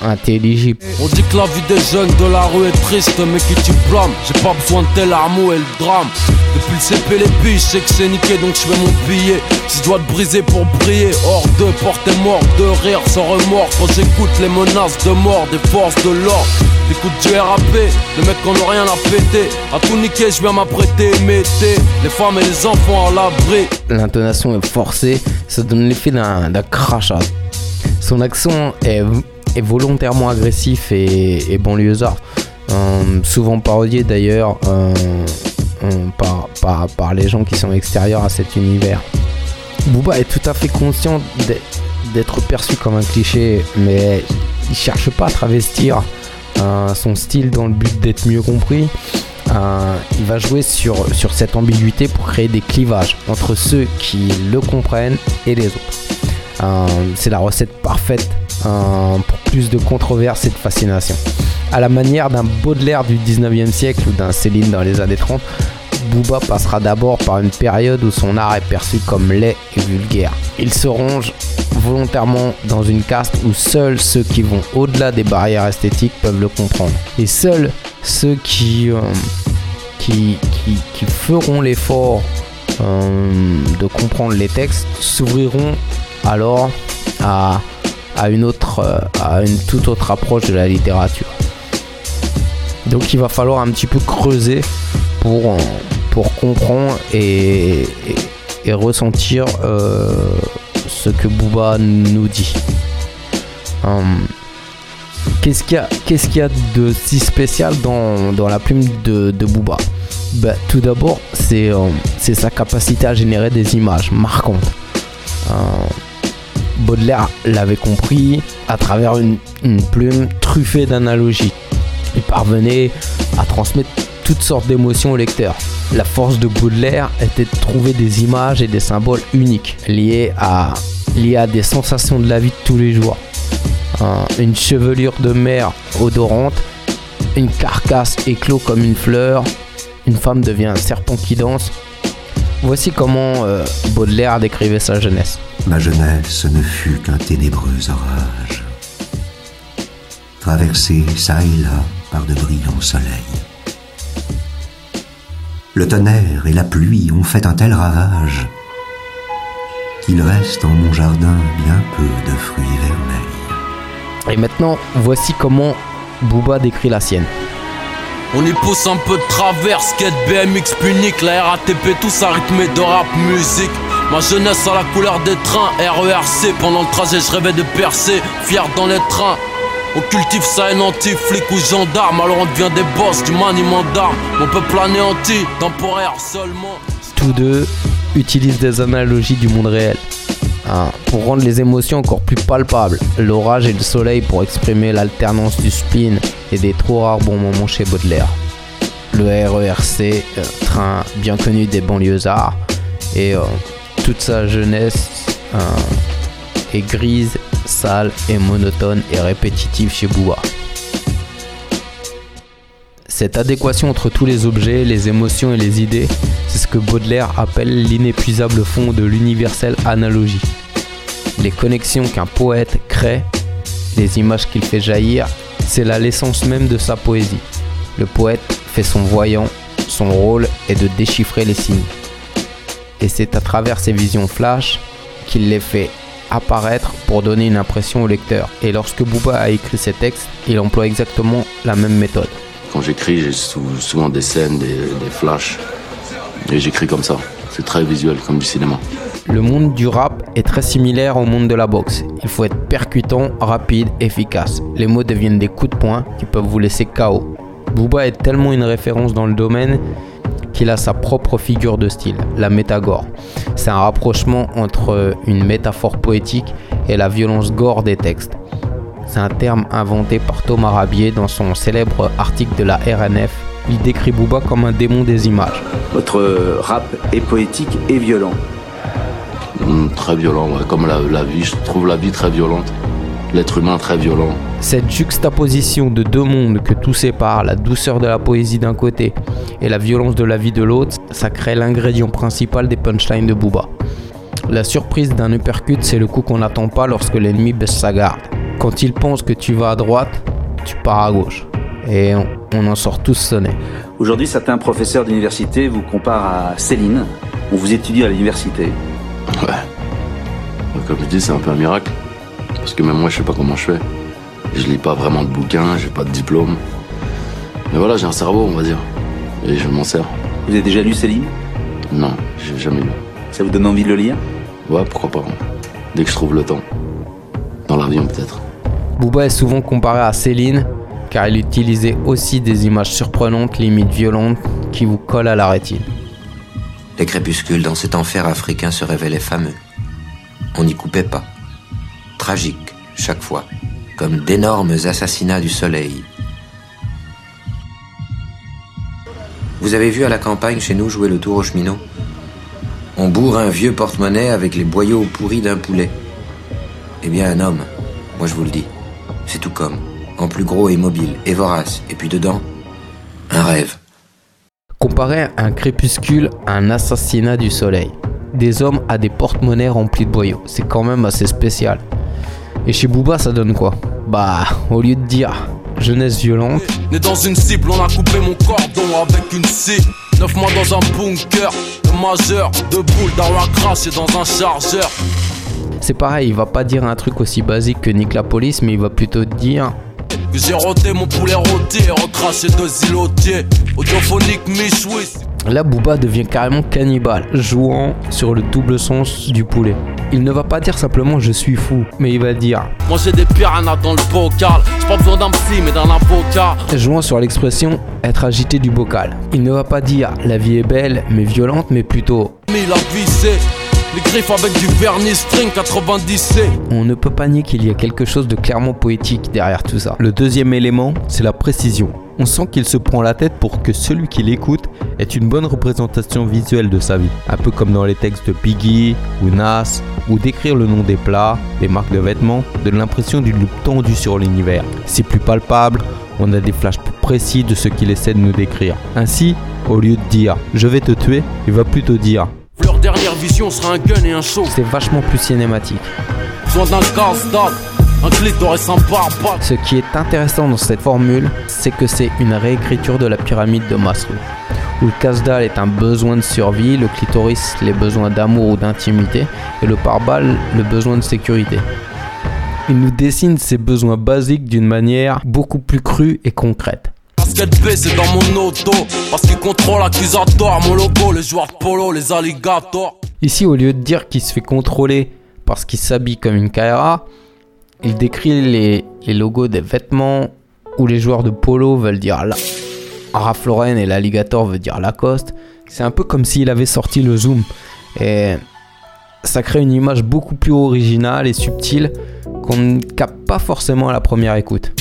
intelligible. On dit que la vie des jeunes de la rue est triste, mais qui tu blâmes? J'ai pas besoin de tel amour et le drame. Depuis le CP, les billes, je sais que c'est niqué, donc je fais mon billet. Si je dois te briser pour briller, hors de porter mort, de rire sans remords. Quand j'écoute les menaces de mort des forces de l'ordre, t'écoutes du RAP, les mecs qui ont rien à péter. À tout niquer, je viens m'apprêter, mettez les femmes et les enfants à l'abri. L'intonation est forcée, ça donne l'effet d'un d'un crachat. Son accent est, est volontairement agressif et, et banlieusard. Euh, souvent parodié d'ailleurs euh, euh, par, par, les gens qui sont extérieurs à cet univers. Booba est tout à fait conscient d'être- perçu comme un cliché, mais il cherche pas à travestir son style dans le but d'être mieux compris. Il va jouer sur, sur cette ambiguïté pour créer des clivages entre ceux qui le comprennent et les autres. C'est la recette parfaite pour plus de controverses et de fascination. À la manière d'un Baudelaire du 19e siècle ou d'un Céline dans les années 30, Booba passera d'abord par une période où son art est perçu comme laid et vulgaire. Il se ronge volontairement dans une caste où seuls ceux qui vont au-delà des barrières esthétiques peuvent le comprendre. Et seuls ceux qui, euh, qui, qui feront l'effort euh, de comprendre les textes s'ouvriront alors à, à une autre, euh, à une toute autre approche de la littérature. Donc il va falloir un petit peu creuser pour, euh, pour comprendre et, ressentir euh, ce que Booba nous dit. Hum, Qu'est-ce qu'il y, a- qu'est-ce qu'il y a de si spécial dans, dans la plume de, Booba? Bah, Tout d'abord, c'est sa capacité à générer des images marquantes. Euh, Baudelaire l'avait compris à travers une, plume truffée d'analogies. Il parvenait à transmettre toutes sortes d'émotions au lecteur. La force de Baudelaire était de trouver des images et des symboles uniques liés à, liés à des sensations de la vie de tous les jours. Une chevelure de mer odorante, une carcasse éclos comme une fleur, une femme devient un serpent qui danse. Voici comment euh, Baudelaire décrivait sa jeunesse. Ma jeunesse ne fut qu'un ténébreux orage, traversé çà et là par de brillants soleils. Le tonnerre et la pluie ont fait un tel ravage qu'il reste en mon jardin bien peu de fruits vermeils. Et maintenant, voici comment Booba décrit la sienne. On y pousse un peu de travers, skate BMX punique, la RATP, tout ça rythmé de rap musique. Ma jeunesse à la couleur des trains, RERC, pendant le trajet je rêvais de percer, fier dans les trains. On cultive ça haine anti-flic ou gendarme, alors on devient des boss du maniement d'armes. On peut planer anti, temporaire seulement. Tous deux utilisent des analogies du monde réel hein, pour rendre les émotions encore plus palpables. L'orage et le soleil pour exprimer l'alternance du spleen et des trop rares bons moments chez Baudelaire. Le RERC, euh, train bien connu des banlieusards, et euh, toute sa jeunesse euh, est grise, sale et monotone et répétitive chez Booba. Cette adéquation entre tous les objets, les émotions et les idées, c'est ce que Baudelaire appelle l'inépuisable fond de l'universelle analogie. Les connexions qu'un poète crée, les images qu'il fait jaillir, c'est là l'essence même de sa poésie. Le poète fait son voyant, son rôle est de déchiffrer les signes. Et c'est à travers ces visions flash qu'il les fait apparaître pour donner une impression au lecteur. Et lorsque Booba a écrit ses textes, il emploie exactement la même méthode. Quand j'écris, j'ai sou- souvent des scènes, des, des flashs. Et j'écris comme ça. C'est très visuel, comme du cinéma. Le monde du rap est très similaire au monde de la boxe. Il faut être percutant, rapide, efficace. Les mots deviennent des coups de poing qui peuvent vous laisser KO. Booba est tellement une référence dans le domaine qu'il a sa propre figure de style, la métagore. C'est un rapprochement entre une métaphore poétique et la violence gore des textes. C'est un terme inventé par Thomas Rabier dans son célèbre article de la RNF. Il décrit Booba comme un démon des images. Votre rap est poétique et violent. Mm, très violent, ouais. comme la, la vie. Je trouve la vie très violente. L'être humain très violent. Cette juxtaposition de deux mondes que tout sépare, la douceur de la poésie d'un côté et la violence de la vie de l'autre, ça crée l'ingrédient principal des punchlines de Booba. La surprise d'un uppercut, c'est le coup qu'on n'attend pas lorsque l'ennemi baisse sa garde. Quand il pense que tu vas à droite, tu pars à gauche. Et on, on en sort tous sonnés. Aujourd'hui, certains professeurs d'université vous comparent à Céline. On vous étudie à l'université. Comme je dis, c'est un peu un miracle. Parce que même moi, je sais pas comment je fais. Je lis pas vraiment de bouquins, j'ai pas de diplôme. Mais voilà, j'ai un cerveau, on va dire. Et je m'en sers. Vous avez déjà lu Céline Non, j'ai jamais lu. Ça vous donne envie de le lire? Ouais, pourquoi pas. Dès que je trouve le temps. Dans l'avion, peut-être. Booba est souvent comparé à Céline car il utilisait aussi des images surprenantes, limite violentes, qui vous collent à la rétine. Les crépuscules dans cet enfer africain se révélaient fameux. On n'y coupait pas. Tragique, chaque fois, comme d'énormes assassinats du soleil. Vous avez vu à la campagne chez nous jouer le tour au cheminot? On bourre un vieux porte-monnaie avec les boyaux pourris d'un poulet. Eh bien, un homme, moi je vous le dis, c'est tout comme, en plus gros et mobile, et vorace, et puis dedans, un rêve. Comparer un crépuscule à un assassinat du soleil. Des hommes à des porte-monnaies remplis de boyaux. C'est quand même assez spécial. Et chez Booba, ça donne quoi Bah, au lieu de dire jeunesse violente. Né dans une cible, on a coupé mon cordon avec une scie. Neuf mois dans un bunker, de majeur, de boules, d'armes à cracher dans un chargeur. C'est pareil, il va pas dire un truc aussi basique que Nick la police, mais il va plutôt dire j'ai roté mon poulet rôti et recraché deux îlotiers. Audiophonique, Michouis. Là, Booba devient carrément cannibale, jouant sur le double sens du poulet. Il ne va pas dire simplement je suis fou, mais il va dire Manger des piranhas dans le bocal. J'ai pas besoin d'un psy, mais d'un avocat. jouant sur l'expression être agité du bocal. Il ne va pas dire la vie est belle mais violente, mais plutôt Mais. Les griffes avec du vernis string 90C. on ne peut pas nier qu'il y a quelque chose de clairement poétique derrière tout ça. Le deuxième élément, c'est la précision. On sent qu'il se prend la tête pour que celui qui l'écoute ait une bonne représentation visuelle de sa vie. Un peu comme dans les textes de Biggie ou Nas, où décrire le nom des plats, des marques de vêtements, donne l'impression d'une loupe tendue sur l'univers. C'est plus palpable, on a des flashs plus précis de ce qu'il essaie de nous décrire. Ainsi, au lieu de dire je vais te tuer, il va plutôt dire Leur dernière vision sera un gun et un show. c'est vachement plus cinématique. Besoin d'un un clitoris. Ce qui est intéressant dans cette formule, c'est que c'est une réécriture de la pyramide de Maslow, où le casse-dalle est un besoin de survie, le clitoris les besoins d'amour ou d'intimité, et le pare-balles le besoin de sécurité. Il nous dessine ces besoins basiques d'une manière beaucoup plus crue et concrète. Basket B, c'est dans mon auto. Parce qu'il contrôle. Mon logo, les joueurs de polo, les alligators. Ici, au lieu de dire qu'il se fait contrôler parce qu'il s'habille comme une Kaira, il décrit les, les logos des vêtements où les joueurs de polo veulent dire la... Ralph et l'alligator veut dire Lacoste. C'est un peu comme s'il avait sorti le zoom. Et ça crée une image beaucoup plus originale et subtile qu'on ne capte pas forcément à la première écoute.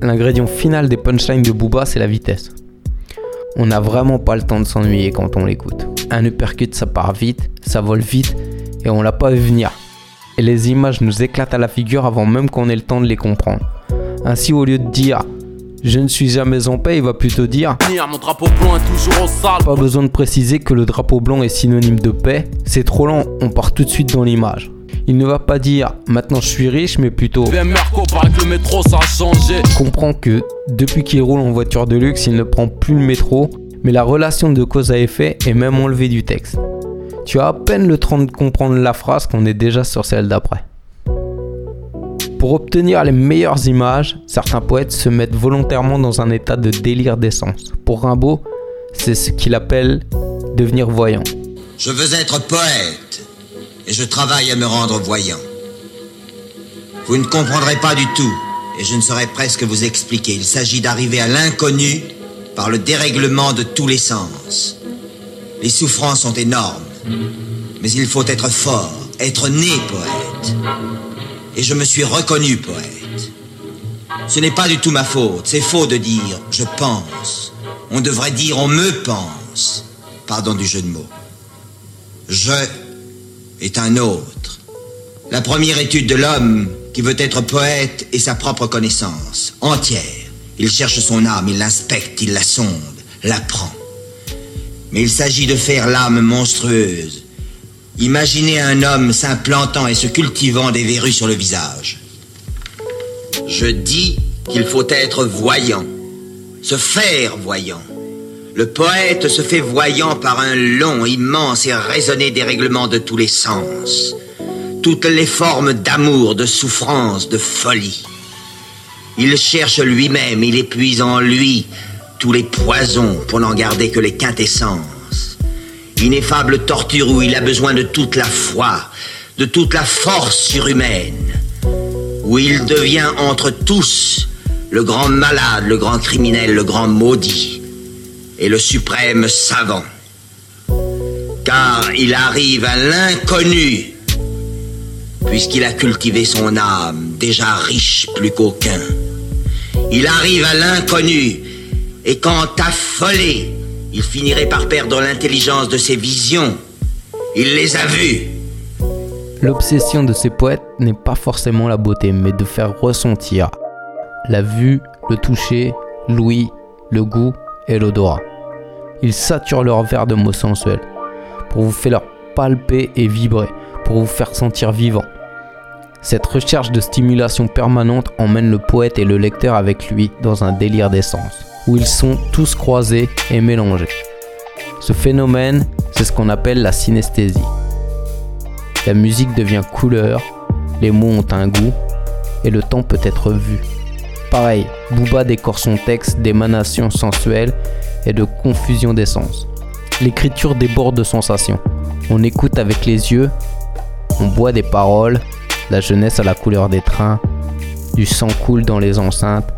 L'ingrédient final des punchlines de Booba, c'est la vitesse. On n'a vraiment pas le temps de s'ennuyer quand on l'écoute. Un uppercut, ça part vite, ça vole vite, et on l'a pas vu venir. Et les images nous éclatent à la figure avant même qu'on ait le temps de les comprendre. Ainsi, au lieu de dire je ne suis jamais en paix, il va plutôt dire mon drapeau blanc est toujours au sale. pas besoin de préciser que le drapeau blanc est synonyme de paix, c'est trop lent, on part tout de suite dans l'image. Il ne va pas dire maintenant je suis riche, mais plutôt le métro ça a changé. comprend que depuis qu'il roule en voiture de luxe, il ne prend plus le métro, mais la relation de cause à effet est même enlevée du texte. Tu as à peine le temps de comprendre la phrase qu'on est déjà sur celle d'après. Pour obtenir les meilleures images, certains poètes se mettent volontairement dans un état de délire d'essence. Pour Rimbaud, c'est ce qu'il appelle devenir voyant. Je veux être poète et je travaille à me rendre voyant. Vous ne comprendrez pas du tout et je ne saurais presque vous expliquer. Il s'agit d'arriver à l'inconnu par le dérèglement de tous les sens. Les souffrances sont énormes, mais il faut être fort, être né poète. Et je me suis reconnu poète. Ce n'est pas du tout ma faute, c'est faux de dire je pense. On devrait dire on me pense. Pardon du jeu de mots. Je est un autre. La première étude de l'homme qui veut être poète est sa propre connaissance, entière. Il cherche son âme, il l'inspecte, il la sonde, l'apprend. Mais il s'agit de faire l'âme monstrueuse. Imaginez un homme s'implantant et se cultivant des verrues sur le visage. Je dis qu'il faut être voyant, se faire voyant. Le poète se fait voyant par un long, immense et raisonné dérèglement de tous les sens. Toutes les formes d'amour, de souffrance, de folie. Il cherche lui-même, il épuise en lui tous les poisons pour n'en garder que les quintessences. Ineffable torture où il a besoin de toute la foi, de toute la force surhumaine. où il devient entre tous le grand malade, le grand criminel, le grand maudit et le suprême savant. Car il arrive à l'inconnu, puisqu'il a cultivé son âme, déjà riche plus qu'aucun. Il arrive à l'inconnu, et quand affolé, il finirait par perdre l'intelligence de ses visions. Il les a vues. L'obsession de ces poètes n'est pas forcément la beauté, mais de faire ressentir la vue, le toucher, l'ouïe, le goût et l'odorat. Ils saturent leur verre de mots sensuels pour vous faire palper et vibrer, pour vous faire sentir vivant. Cette recherche de stimulation permanente emmène le poète et le lecteur avec lui dans un délire d'essence, où ils sont tous croisés et mélangés. Ce phénomène, c'est ce qu'on appelle la synesthésie. La musique devient couleur, les mots ont un goût, et le temps peut être vu. Pareil, Booba décore son texte d'émanation sensuelle et de confusion d'essence. L'écriture déborde de sensations. On écoute avec les yeux, on boit des paroles, la jeunesse à la couleur des trains, du sang coule dans les enceintes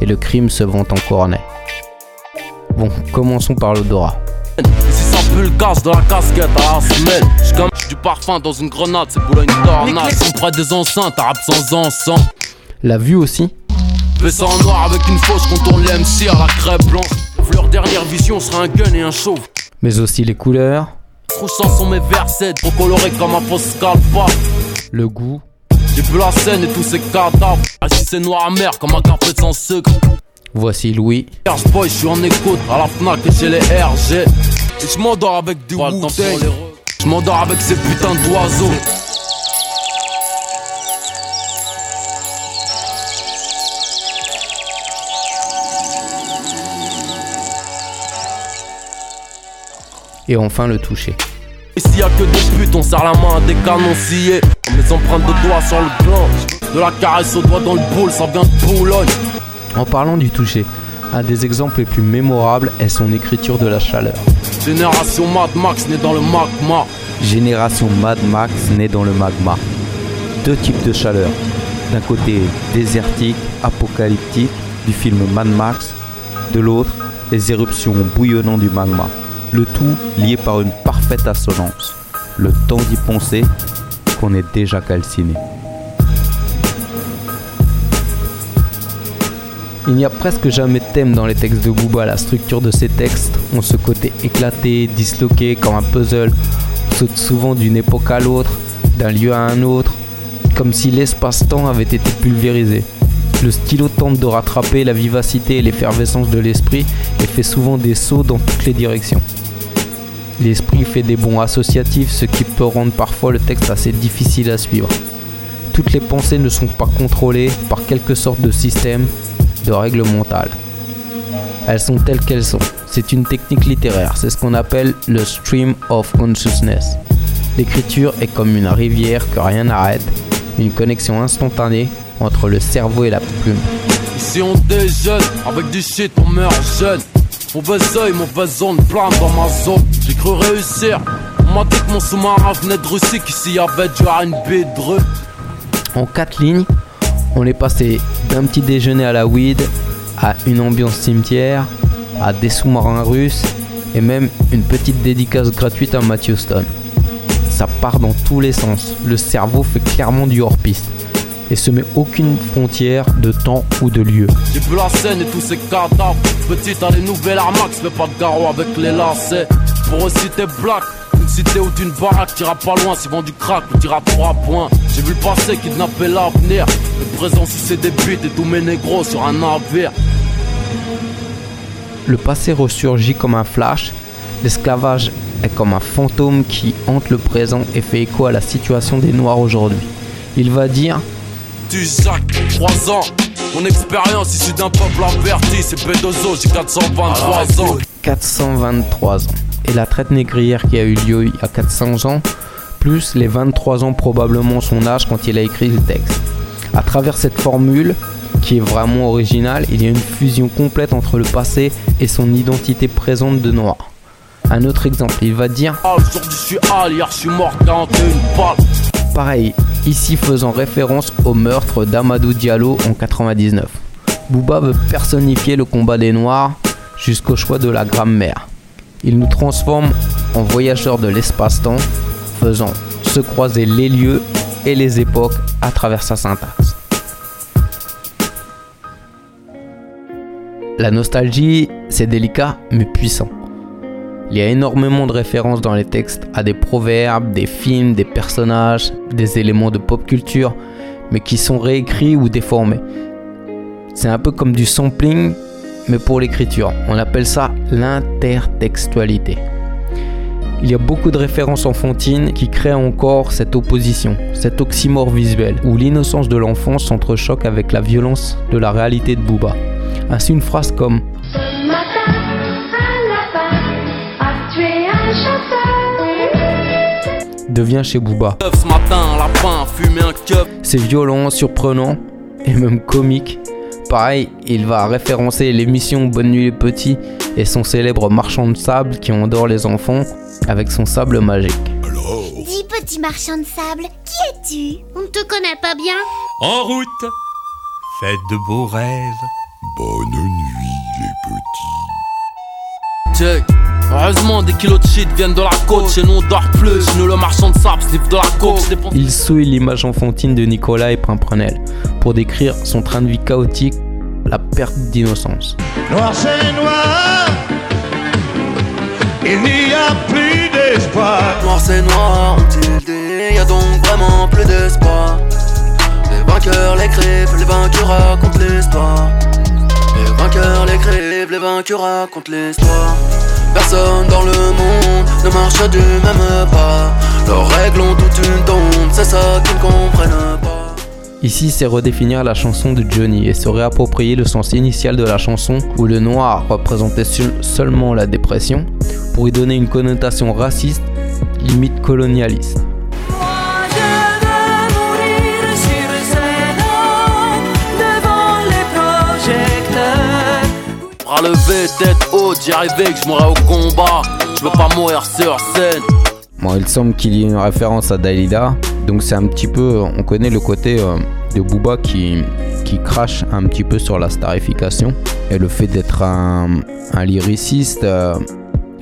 et le crime se vend en cornet. Bon, commençons par l'odorat. Si ça pue le de la casquette à la semelle. J'suis comme du parfum dans une grenade, c'est pour une tornade. Sont près des enceintes, arabe sans encens. La vue aussi. Fais ça en noir avec une fausse contourne l'MC à la crêpe blanche. Leur dernière vision sera un gun et un chauve. Mais aussi les couleurs. Troussant sont mes versets, trop colorés comme un postcard Le goût J'ai vu la scène et tous ces cadavres Assis c'est noir amer comme un café sans sucre Voici Louis. Boy, je suis en écoute à la Fnac et chez les RG. Et je m'endors avec du wu Je m'endors avec ces putains d'oiseaux. Et enfin le toucher. Et s'il y a que des putes, on serre la main à des canons sciés. Mes empreintes de doigts sur le blanc. De la caresse au doigt dans le boule, ça vient de Boulogne. En parlant du toucher, un des exemples les plus mémorables est son écriture de la chaleur. Génération Mad Max née dans le magma. Génération Mad Max née dans le magma. Deux types de chaleur. D'un côté désertique, apocalyptique du film Mad Max, de l'autre les éruptions bouillonnantes du magma. Le tout lié par une parfaite assonance. Le temps d'y penser qu'on est déjà calciné. Il n'y a presque jamais de thème dans les textes de Booba. La structure de ses textes ont ce côté éclaté, disloqué, comme un puzzle. On saute souvent d'une époque à l'autre, d'un lieu à un autre, comme si l'espace-temps avait été pulvérisé. Le stylo tente de rattraper la vivacité et l'effervescence de l'esprit et fait souvent des sauts dans toutes les directions. L'esprit fait des bons associatifs, ce qui peut rendre parfois le texte assez difficile à suivre. Toutes les pensées ne sont pas contrôlées par quelque sorte de système, de règles mentales. Elles sont telles qu'elles sont. C'est une technique littéraire, c'est ce qu'on appelle le stream of consciousness. L'écriture est comme une rivière que rien n'arrête, une connexion instantanée entre le cerveau et la plume. Ici on déjeune, avec du shit on meurt jeune. Mauvais oeil, mauvaise zone, plein dans ma zone. J'ai cru réussir. On m'a dit que mon sous-marin venait de Russie, qu'ici y avait du R&B de En quatre lignes, on est passé d'un petit déjeuner à la weed à une ambiance cimetière, à des sous-marins russes et même une petite dédicace gratuite à Matthew Stone. Ça part dans tous les sens. Le cerveau fait clairement du hors-piste et se met aucune frontière de temps ou de lieu. J'ai vu la scène et tous ces cadavres. Petite à les nouvelles Armax, fais pas de garrot avec les lacets. Pour t'es black, une cité ou d'une baraque, t'iras pas loin, si vend du crack ou t'iras trois points. J'ai vu le passé kidnapper l'avenir, le présent si c'est des buts et tous mes négros sur un navire. Le passé ressurgit comme un flash, l'esclavage est comme un fantôme qui hante le présent et fait écho à la situation des Noirs aujourd'hui. Il va dire Tu Jacques, 3 ans, mon expérience issue d'un peuple averti, c'est Bedozo, j'ai 423 ans. 423 ans. Et la traite négrière qui a eu lieu il y a 400 ans, plus les 23 ans probablement son âge quand il a écrit le texte. À travers cette formule, qui est vraiment originale, il y a une fusion complète entre le passé et son identité présente de noir. Un autre exemple, il va dire Aujourd'hui je suis hier je suis mort 41 balles. Pareil, ici faisant référence au meurtre d'Amadou Diallo en 99. Booba veut personnifier le combat des Noirs jusqu'au choix de la grammaire. Il nous transforme en voyageurs de l'espace-temps, faisant se croiser les lieux et les époques à travers sa syntaxe. La nostalgie, c'est délicat mais puissant. Il y a énormément de références dans les textes à des proverbes, des films, des personnages, des éléments de pop culture, mais qui sont réécrits ou déformés. C'est un peu comme du sampling, mais pour l'écriture. On appelle ça l'intertextualité. Il y a beaucoup de références enfantines qui créent encore cette opposition, cet oxymore visuel, où l'innocence de l'enfant s'entrechoque avec la violence de la réalité de Booba. Ainsi une phrase comme devient chez Booba. C'est violent, surprenant et même comique. Pareil, il va référencer l'émission Bonne nuit les petits et son célèbre marchand de sable qui endort les enfants avec son sable magique. Dis petit marchand de sable, qui es-tu? On ne te connaît pas bien. En route Faites de beaux rêves. Bonne nuit les petits. Check. Heureusement, des kilos de shit viennent de la côte. Chez nous, on dort plus. Chez nous, le marchand de sable sniffe de la coke. Il souille l'image enfantine de Nicolas et Pimprenel pour décrire son train de vie chaotique, la perte d'innocence. Noir c'est noir, il n'y a plus d'espoir. Noir c'est noir, ont-ils dit, y a donc vraiment plus d'espoir. Les vainqueurs, les crèves, les vainqueurs racontent l'histoire. Les vainqueurs, les crèves, les vainqueurs racontent l'histoire. Personne dans le monde ne marche du même pas. Ici, c'est redéfinir la chanson de Johnny et se réapproprier le sens initial de la chanson où le noir représentait seul- seulement la dépression pour y donner une connotation raciste, limite colonialiste. Levé, tête haute, j'y arrivais que je mourrais au combat. Je veux pas mourir sur scène. Bon, il semble qu'il y ait une référence à Dalida, donc c'est un petit peu, on connaît le côté euh, de Booba qui, qui crache un petit peu sur la starification et le fait d'être un, un lyriciste euh,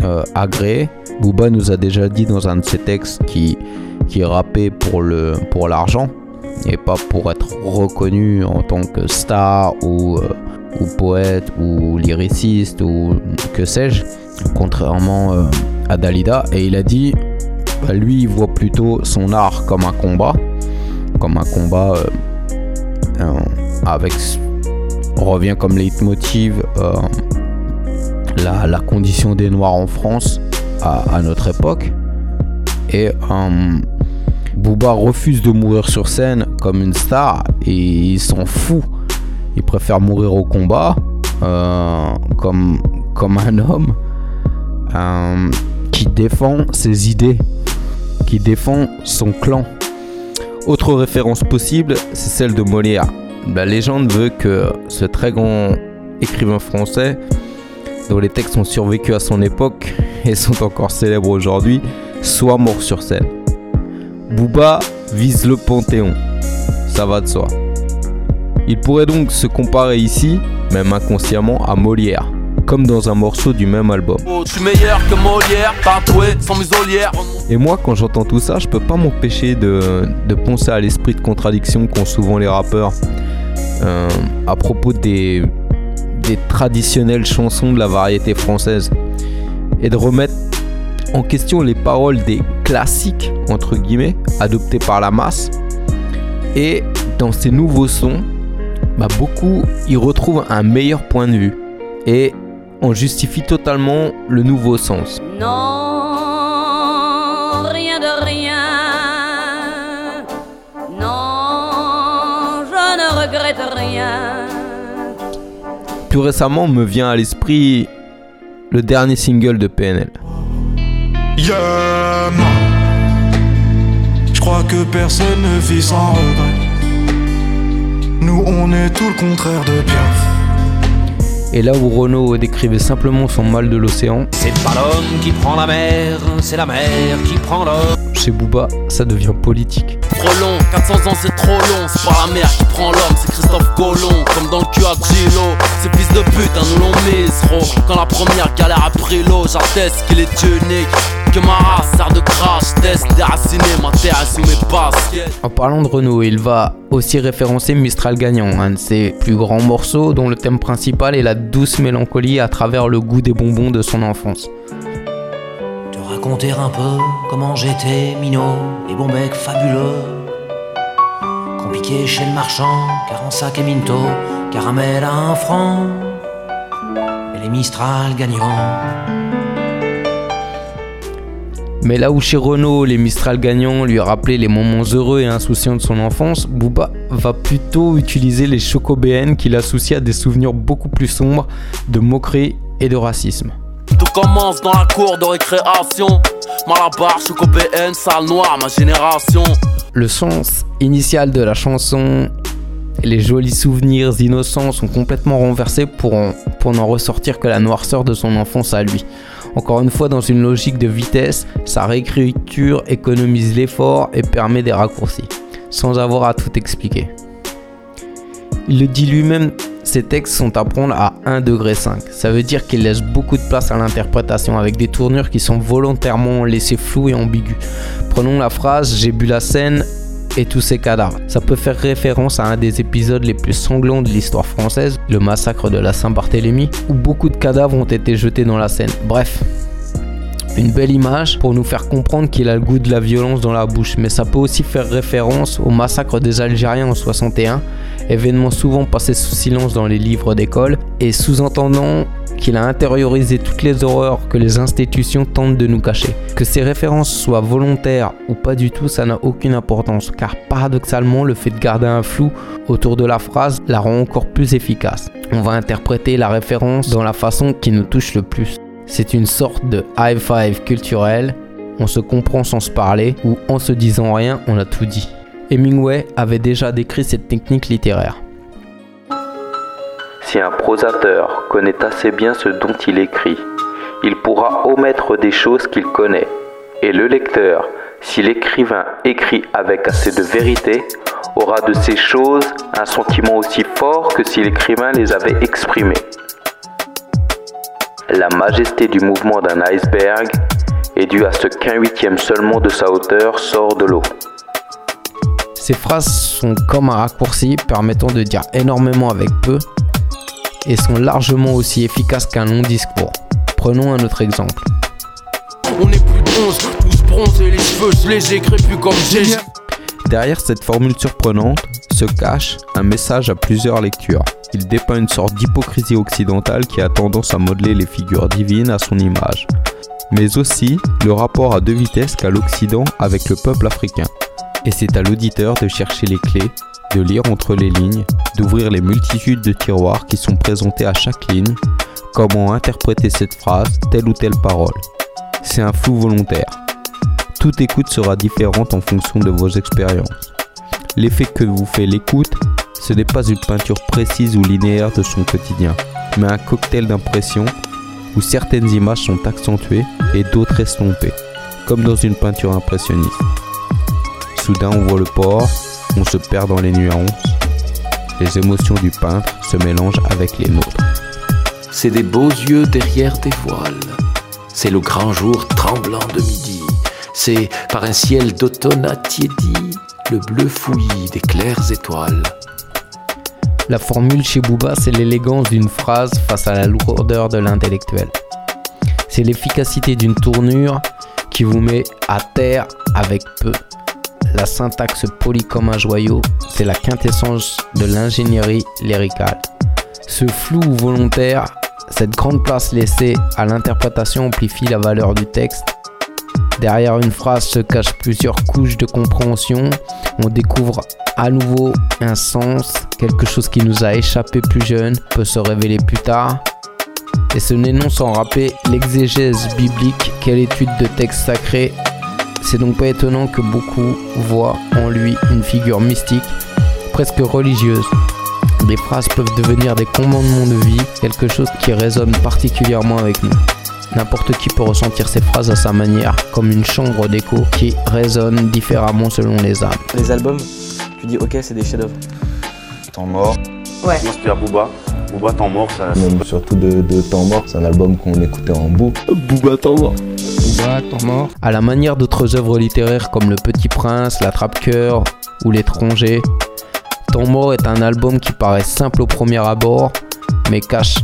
euh, agréé. Booba nous a déjà dit dans un de ses textes qui, qui rappait pour le pour l'argent et pas pour être reconnu en tant que star ou, ou poète ou lyriciste ou que sais-je, contrairement euh, à Dalida. Et il a dit, bah, lui, il voit plutôt son art comme un combat, comme un combat euh, euh, avec, revient comme leitmotiv la, la condition des Noirs en France à, notre époque. Et Booba refuse de mourir sur scène comme une star et il s'en fout. Il préfère mourir au combat euh, comme, un homme euh, qui défend ses idées, qui défend son clan. Autre référence possible, c'est celle de Molière. La légende veut que ce très grand écrivain français, dont les textes ont survécu à son époque et sont encore célèbres aujourd'hui, soit mort sur scène. Booba vise le Panthéon, ça va de soi. Il pourrait donc se comparer ici, même inconsciemment, à Molière, comme dans un morceau du même album. Oh. Et moi, quand j'entends tout ça, je peux pas m'empêcher de, de penser à l'esprit de contradiction qu'ont souvent les rappeurs euh, à propos des, des traditionnelles chansons de la variété française et de remettre en question les paroles des classiques, entre guillemets, adoptés par la masse. Et dans ces nouveaux sons, bah, beaucoup y retrouvent un meilleur point de vue et on justifie totalement le nouveau sens. Non, rien de rien. Non, je ne regrette rien. Plus récemment me vient à l'esprit le dernier single de PNL. Yeah. Je crois que personne ne vit sans regret. Nous, on est tout le contraire de Piaf. Et là où Renault décrivait simplement son mal de l'océan, C'est pas l'homme qui prend la mer, c'est la mer qui prend l'homme. chez Booba, ça devient politique. trop long. 400 ans c'est trop long, c'est pas la mer qui prend l'homme, c'est Christophe Colomb. Comme dans le cul à Gilo, ces fils de pute, un nous l'ont mis, Quand la première galère a pris l'eau, j'atteste qu'il est unique. Que ma race sert de crash test, déraciné, ma terre est sous mes baskets. En parlant de Renault, il va aussi référencer Mistral Gagnant, un de ses plus grands morceaux dont le thème principal est la douce mélancolie à travers le goût des bonbons de son enfance. Te raconter un peu comment j'étais minot, les bons becs fabuleux. Compliqué chez le marchand, car en sac et minto, caramel à un franc, et les Mistral gagnants. Mais là où chez Renault, les Mistral gagnants lui rappelaient les moments heureux et insouciants de son enfance, Booba va plutôt utiliser les chocobéennes qu'il associe à des souvenirs beaucoup plus sombres de moquerie et de racisme. Tout commence dans la cour de récréation. Malabar, chocobéenne, salle noire, ma génération. Le sens initial de la chanson les jolis souvenirs innocents sont complètement renversés pour, pour n'en ressortir que la noirceur de son enfance à lui. Encore une fois, dans une logique de vitesse, sa réécriture économise l'effort et permet des raccourcis, sans avoir à tout expliquer. Il le dit lui-même, ses textes sont à prendre à 1 degré Ça veut dire qu'il laisse beaucoup de place à l'interprétation avec des tournures qui sont volontairement laissées floues et ambiguës. Prenons la phrase J'ai bu la scène, et tous ces cadavres. Ça peut faire référence à un des épisodes les plus sanglants de l'histoire française, le massacre de la Saint-Barthélemy, où beaucoup de cadavres ont été jetés dans la Seine. Bref, une belle image pour nous faire comprendre qu'il a le goût de la violence dans la bouche, mais ça peut aussi faire référence au massacre des Algériens en 61, événement souvent passé sous silence dans les livres d'école, et sous-entendant qu'il a intériorisé toutes les horreurs que les institutions tentent de nous cacher. Que ces références soient volontaires ou pas du tout, ça n'a aucune importance, car paradoxalement, le fait de garder un flou autour de la phrase la rend encore plus efficace. On va interpréter la référence dans la façon qui nous touche le plus. C'est une sorte de high five culturel, on se comprend sans se parler, ou en se disant rien, on a tout dit. Hemingway avait déjà décrit cette technique littéraire. Si un prosateur connaît assez bien ce dont il écrit, il pourra omettre des choses qu'il connaît. Et le lecteur, si l'écrivain écrit avec assez de vérité, aura de ces choses un sentiment aussi fort que si l'écrivain les avait exprimées. La majesté du mouvement d'un iceberg est due à ce qu'un huitième seulement de sa hauteur sort de l'eau. Ces phrases sont comme un raccourci permettant de dire énormément avec peu et sont largement aussi efficaces qu'un long discours. Prenons un autre exemple. On est plus tous bronzés, les cheveux légers, crépus comme j'ai. Derrière cette formule surprenante se cache un message à plusieurs lectures. Il dépeint une sorte d'hypocrisie occidentale qui a tendance à modeler les figures divines à son image, mais aussi le rapport à deux vitesses qu'a l'Occident avec le peuple africain. Et c'est à l'auditeur de chercher les clés de lire entre les lignes, d'ouvrir les multitudes de tiroirs qui sont présentés à chaque ligne, comment interpréter cette phrase, telle ou telle parole. C'est un flou volontaire. Toute écoute sera différente en fonction de vos expériences. L'effet que vous fait l'écoute, ce n'est pas une peinture précise ou linéaire de son quotidien, mais un cocktail d'impressions où certaines images sont accentuées et d'autres estompées, comme dans une peinture impressionniste. Soudain on voit le port, on se perd dans les nuances. Les émotions du peintre se mélangent avec les nôtres. C'est des beaux yeux derrière des voiles. C'est le grand jour tremblant de midi. C'est par un ciel d'automne attiédi, le bleu fouillis des claires étoiles. La formule chez Booba, c'est l'élégance d'une phrase face à la lourdeur de l'intellectuel. C'est l'efficacité d'une tournure qui vous met à terre avec peu la syntaxe polie comme un joyau, c'est la quintessence de l'ingénierie lyricale. Ce flou volontaire, cette grande place laissée à l'interprétation amplifie la valeur du texte. Derrière une phrase se cachent plusieurs couches de compréhension. On découvre à nouveau un sens, quelque chose qui nous a échappé plus jeune peut se révéler plus tard. Et ce n'est non sans rappeler l'exégèse biblique, quelle étude de texte sacré c'est donc pas étonnant que beaucoup voient en lui une figure mystique, presque religieuse. Des phrases peuvent devenir des commandements de vie, quelque chose qui résonne particulièrement avec nous. N'importe qui peut ressentir ces phrases à sa manière, comme une chambre d'écho qui résonne différemment selon les âmes. Les albums, tu dis ok, c'est des chefs-d'œuvre. Temps mort. Ouais. Moi, c'était à Booba? Booba, Temps mort, ça. Même surtout de, de Temps mort, c'est un album qu'on écoutait en boucle. Booba Temps mort. Booba Temps mort. À la manière d'autres œuvres littéraires comme Le Petit Prince, La Trappe-Cœur ou L'étranger, Temps mort est un album qui paraît simple au premier abord, mais cache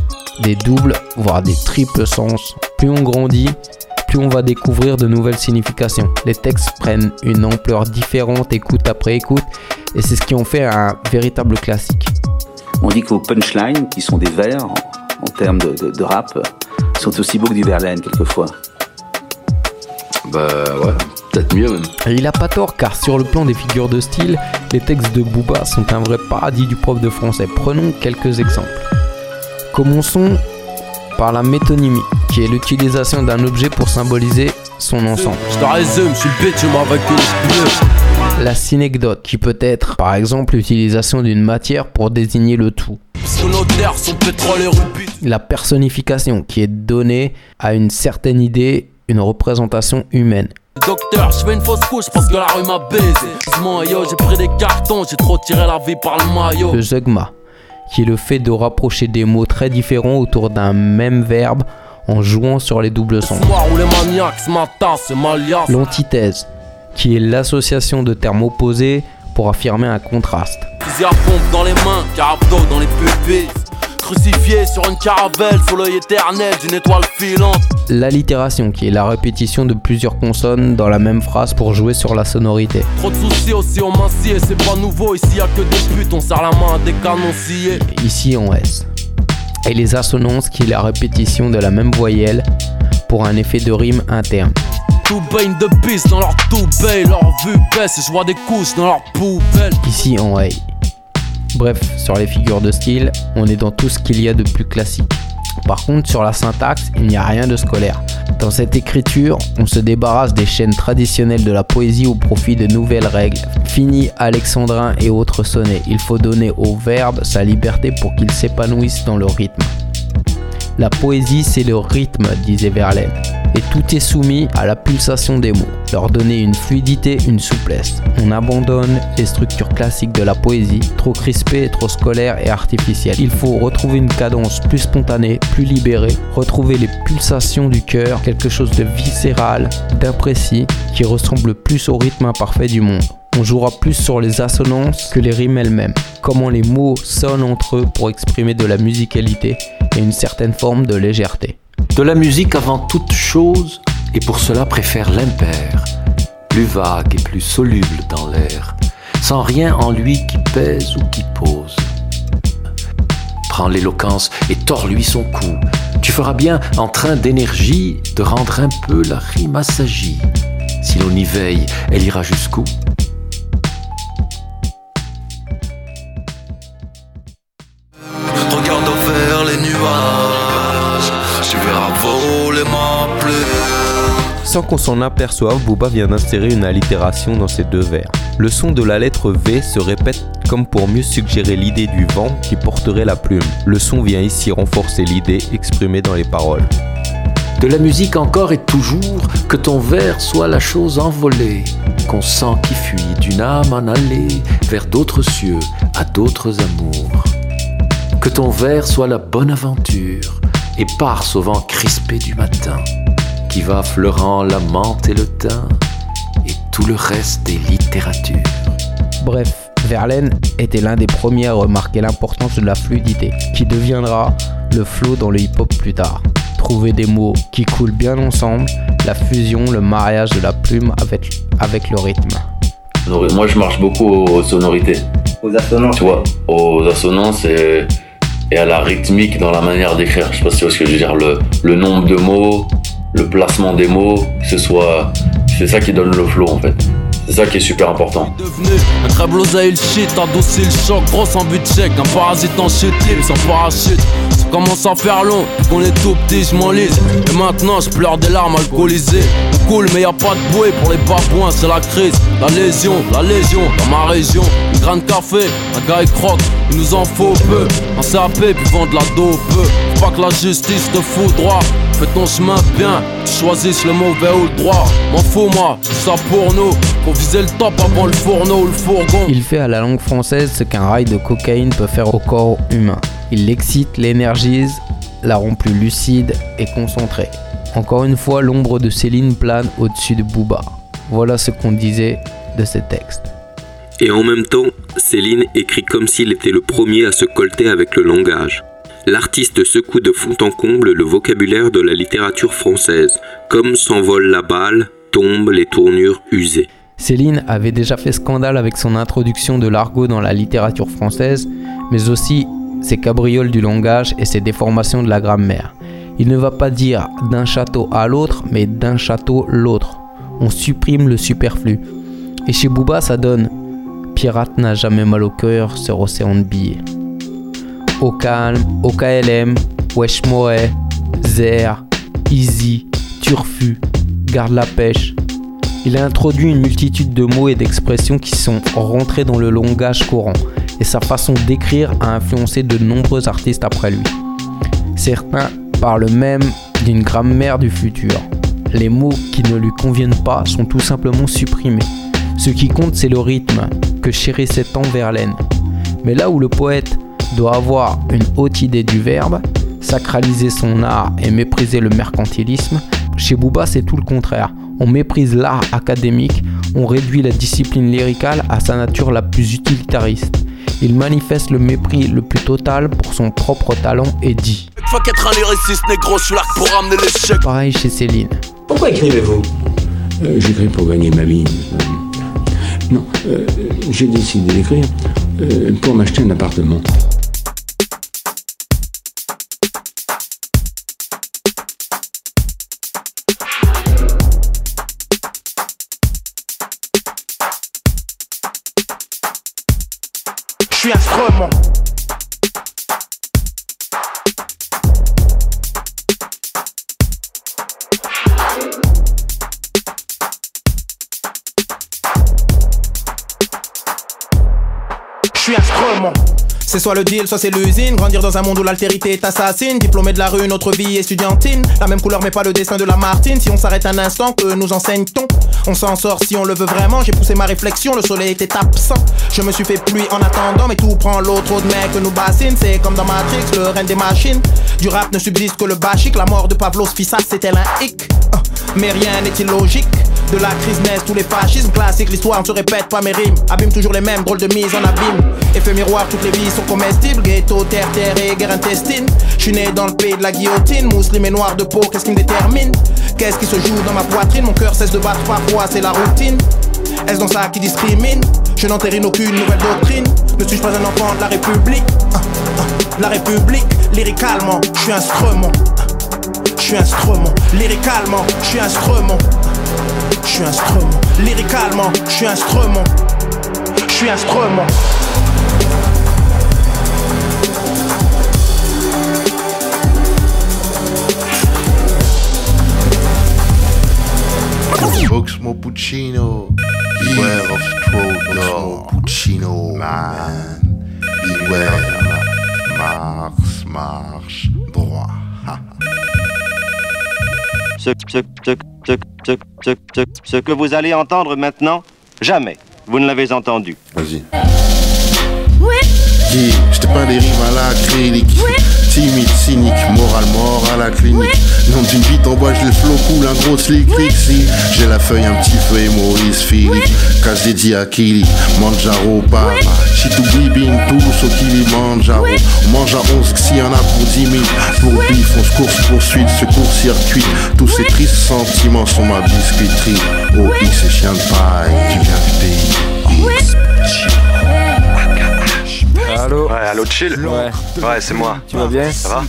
des doubles, voire des triples sens. Plus on grandit, plus on va découvrir de nouvelles significations. Les textes prennent une ampleur différente écoute après écoute, et c'est ce qui en fait un véritable classique. On dit que vos punchlines, qui sont des vers en, en termes de, de- de rap, sont aussi beaux que du Verlaine quelquefois. Bah ouais, peut-être mieux même. Et il a pas tort car sur le plan des figures de style, les textes de Booba sont un vrai paradis du prof de français. Prenons quelques exemples. Commençons par la métonymie, qui est l'utilisation d'un objet pour symboliser son ensemble. Je te résume, je suis le bitume avec une spieuse. La synecdote, qui peut être par exemple l'utilisation d'une matière pour désigner le tout. La personnification, qui est donnée à une certaine idée, une représentation humaine. Docteur, je fais une fausse couche parce que la rue m'a baisé. Yo, j'ai pris des cartons, j'ai trop tiré la vie par le maillot. Le zeugma, qui est le fait de rapprocher des mots très différents autour d'un même verbe en jouant sur les doubles Malias. L'antithèse, qui est l'association de termes opposés pour affirmer un contraste. Crucifié sur une caravelle sous l'œil éternel d'une étoile filante. L'allitération, qui est la répétition de plusieurs consonnes dans la même phrase pour jouer sur la sonorité. Trop de soucis aussi on m'assied, c'est pas nouveau. Ici y a que des putes, on serre la main à des canons sciés. Ici en S. Et les assonances, qui est la répétition de la même voyelle pour un effet de rime interne. Tout baigne de pisse dans leur toupet, leur vue baisse et je vois des couches dans leur poubelle. Ici en A. Bref, sur les figures de style, on est dans tout ce qu'il y a de plus classique. Par contre, sur la syntaxe, il n'y a rien de scolaire. Dans cette écriture, on se débarrasse des chaînes traditionnelles de la poésie au profit de nouvelles règles. Fini alexandrin et autres sonnets. Il faut donner au verbe sa liberté pour qu'il s'épanouisse dans le rythme. La poésie, c'est le rythme, disait Verlaine. Et tout est soumis à la pulsation des mots, leur donner une fluidité, une souplesse. On abandonne les structures classiques de la poésie, trop crispées, trop scolaires et artificielles. Il faut retrouver une cadence plus spontanée, plus libérée, retrouver les pulsations du cœur, quelque chose de viscéral, d'imprécis, qui ressemble plus au rythme imparfait du monde. On jouera plus sur les assonances que les rimes elles-mêmes, comment les mots sonnent entre eux pour exprimer de la musicalité et une certaine forme de légèreté. De la musique avant toute chose, et pour cela préfère l'impair, plus vague et plus soluble dans l'air, sans rien en lui qui pèse ou qui pose. Prends l'éloquence et tords-lui son cou. Tu feras bien en train d'énergie de rendre un peu la rime assagie. Si l'on y veille, elle ira jusqu'où? Nuages, tu verras voler ma pluie. Sans qu'on s'en aperçoive, Booba vient d'insérer une allitération dans ces deux vers. Le son de la lettre V se répète comme pour mieux suggérer l'idée du vent qui porterait la plume. Le son vient ici renforcer l'idée exprimée dans les paroles. De la musique encore et toujours, que ton vers soit la chose envolée, qu'on sent qui fuit d'une âme en allée vers d'autres cieux, à d'autres amours. Que ton vers soit la bonne aventure, éparse au vent crispé du matin, qui va fleurant la menthe et le thym, et tout le reste des littératures. Bref, Verlaine était l'un des premiers à remarquer l'importance de la fluidité, qui deviendra le flow dans le hip-hop plus tard. Trouver des mots qui coulent bien ensemble, la fusion, le mariage de la plume avec, avec le rythme. Moi, je marche beaucoup aux sonorités. Aux assonances Tu vois, aux assonances et, et à la rythmique dans la manière d'écrire. Je sais pas si tu vois ce que je veux dire. Le, nombre de mots, le placement des mots, ce soit. C'est ça qui donne le flow en fait. C'est ça qui est super important. un blosé le shit, adouci le choc, grosse en but check, un parasite en libre sans parachute. Ça commence à faire long, qu'on est tout petit, je m'enlise. Et maintenant je pleure des larmes alcoolisées. Coule mais y a pas de bouée pour les babouins, c'est la crise, la lésion, la légion dans ma région. Une grande café, un gars il croque, il nous en faut peu. Un CAP puis vendre la dope. Faut pas que la justice te fout droit. Fais ton chemin bien, tu choisisses le mauvais ou le droit. M'en fous moi, c'est ça pour nous. Faut viser le top avant le fourneau ou le fourgon. Il fait à la langue française ce qu'un rail de cocaïne peut faire au corps humain. Il l'excite, l'énergise, la rend plus lucide et concentrée. Encore une fois, l'ombre de Céline plane au-dessus de Booba. Voilà ce qu'on disait de ces textes. Et en même temps, Céline écrit comme s'il était le premier à se colter avec le langage. L'artiste secoue de fond en comble le vocabulaire de la littérature française, comme s'envole la balle, tombent les tournures usées. Céline avait déjà fait scandale avec son introduction de l'argot dans la littérature française, mais aussi ses cabrioles du langage et ses déformations de la grammaire. Il ne va pas dire d'un château à l'autre, mais d'un château l'autre. On supprime le superflu. Et chez Booba, ça donne Pirate n'a jamais mal au cœur sur océan de billets. Au calme, au KLM, Wesh Moret, Zer, Easy, Turfu, Garde la pêche. Il a introduit une multitude de mots et d'expressions qui sont rentrés dans le langage courant, et sa façon d'écrire a influencé de nombreux artistes après lui. Certains parlent même d'une grammaire du futur. Les mots qui ne lui conviennent pas sont tout simplement supprimés. Ce qui compte, c'est le rythme que chérissait tant Verlaine. Mais là où le poète doit avoir une haute idée du verbe, sacraliser son art et mépriser le mercantilisme, chez Booba c'est tout le contraire. On méprise l'art académique, on réduit la discipline lyricale à sa nature la plus utilitariste. Il manifeste le mépris le plus total pour son propre talent et dit. Pareil chez Céline. Pourquoi écrivez-vous? Euh, J'écris pour gagner ma vie. Non, euh, j'ai décidé d'écrire euh, pour m'acheter un appartement. Suis instrument. Je suis instrument. C'est soit le deal, soit c'est l'usine. Grandir dans un monde où l'altérité est assassine. Diplômé de la rue, notre vie estudiantine. La même couleur, mais pas le dessin de la Martine. Si on s'arrête un instant, que nous enseigne-t-on? On s'en sort si on le veut vraiment. J'ai poussé ma réflexion, le soleil était absent. Je me suis fait pluie en attendant, mais tout prend l'eau. Trop de mecs nous bassinent. C'est comme dans Matrix, le règne des machines. Du rap ne subsiste que le basique. La mort de Pavlos Fissas, c'était un hic. Ah, Mais rien n'est illogique. De la crise naissent tous les fascismes classiques, l'histoire ne se répète pas mes rimes. Abîme toujours les mêmes, drôles de mise en abîme. Effet miroir, toutes les vies sont comestibles. Ghetto, terre, terre et guerre intestine. Je suis né dans le pays de la guillotine. Musulman et noir de peau, qu'est-ce qui me détermine? Qu'est-ce qui se joue dans ma poitrine? Mon cœur cesse de battre parfois, c'est la routine. Est-ce dans ça qui discrimine Je n'entérine aucune nouvelle doctrine. Ne suis-je pas un enfant de la République? Ah, ah, La République, lyricalement, je suis instrument. Je suis instrument, lyricalement, je suis instrument. Je suis instrument, lyricalement, je suis instrument. Je suis instrument. Oxmo Puccino, beware of Oxmo Puccino, man. Beware. Mars, marche droit. Ce, ce, ce, ce, ce, ce, ce, ce que vous allez entendre maintenant, jamais vous ne l'avez entendu. Vas-y. Dis, je te peins des rimes à l'acrylique. Timide, cynique, moral mort à la clinique. Nom d'une bite en bois, je le flow cool, un gros slick si J'ai la feuille, un petit feu et Maurice Philippe. Casse dédié à Kili, Manjaro, Baba. Chitou Bibin, tous au Kilimanjaro. On mange à 11 s'il y en a pour 10 000. Pour bif, on se course poursuite, secours circuit. Tous ces tristes sentiments sont ma biscuiterie. Oh, X et chien de paille, qui vient du pays. Allô Ouais, allô chill Ouais. Ouais, c'est moi. Tu vas bien Ça va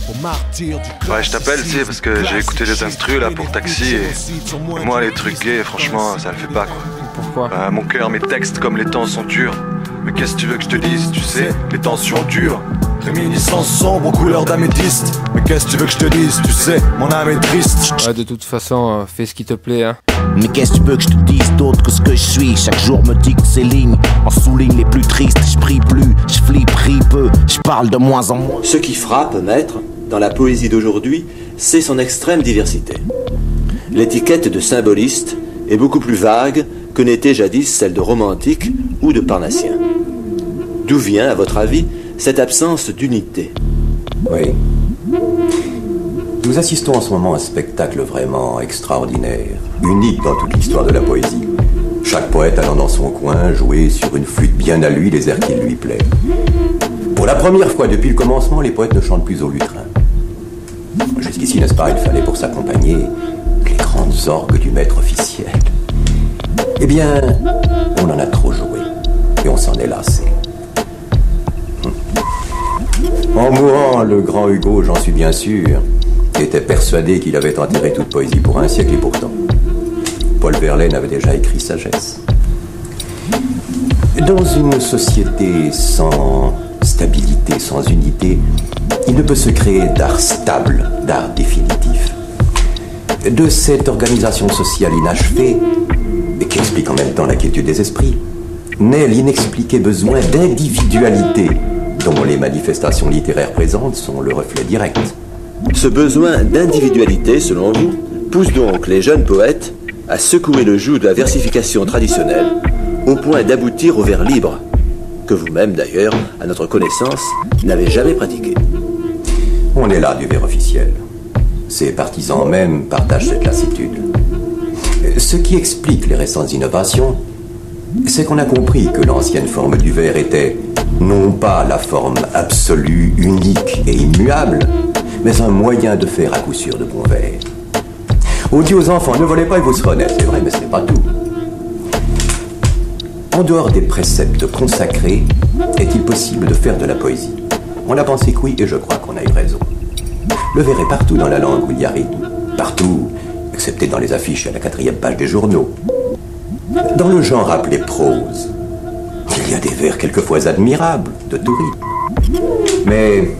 Ouais, je t'appelle, tu sais, parce que j'ai écouté des instrus là pour taxi et moi les trucs gays, franchement, ça le fait pas quoi. Pourquoi? Bah, mon cœur, mes textes, comme les temps sont durs. Mais qu'est-ce que tu veux que je te dise Tu sais, les tensions durent. Réminiscence sombre aux couleurs d'améthyste. Mais qu'est-ce que tu veux que je te dise? Tu sais, mon âme est triste. Ouais, de toute façon, euh, fais ce qui te plaît, hein. Mais qu'est-ce que tu veux que je te dise d'autre que ce que je suis? Chaque jour me dicte ces lignes En souligne les plus tristes Je prie plus, je flippe, peu Je parle de moins en moins Ce qui frappe, maître, dans la poésie d'aujourd'hui, c'est son extrême diversité. L'étiquette de symboliste est beaucoup plus vague que n'était jadis celle de romantique ou de parnassien. D'où vient, à votre avis, cette absence d'unité Oui. Nous assistons en ce moment à un spectacle vraiment extraordinaire, unique dans toute l'histoire de la poésie. Chaque poète allant dans son coin jouer sur une flûte bien à lui les airs qui lui plaît. Pour la première fois depuis le commencement, les poètes ne chantent plus au lutrin. Jusqu'ici, n'est-ce pas, il fallait pour s'accompagner les grandes orgues du maître officiel. Eh bien, on en a trop joué et on s'en est lassé. En mourant, le grand Hugo, j'en suis bien sûr, était persuadé qu'il avait enterré toute poésie pour un siècle et pourtant. Paul Verlaine avait déjà écrit Sagesse. Dans une société sans stabilité, sans unité, il ne peut se créer d'art stable, d'art définitif. De cette organisation sociale inachevée, qui explique en même temps la quiétude des esprits, naît l'inexpliqué besoin d'individualité dont les manifestations littéraires présentes sont le reflet direct. Ce besoin d'individualité, selon vous, pousse donc les jeunes poètes à secouer le joug de la versification traditionnelle au point d'aboutir au vers libre, que vous-même d'ailleurs, à notre connaissance, n'avez jamais pratiqué. On est là du vers officiel. Ses partisans même partagent cette lassitude. Ce qui explique les récentes innovations, c'est qu'on a compris que l'ancienne forme du vers était non pas la forme absolue, unique et immuable, mais un moyen de faire à coup sûr de bons vers. On dit aux enfants, ne volez pas et vous serez honnêtes. C'est vrai, mais ce n'est pas tout. En dehors des préceptes consacrés, est-il possible de faire de la poésie? On a pensé que oui, et je crois qu'on a eu raison. Le vers est partout dans la langue où il y a rythme. Partout, excepté dans les affiches à la quatrième page des journaux. Dans le genre appelé prose, a des vers quelquefois admirables, de tout. Mais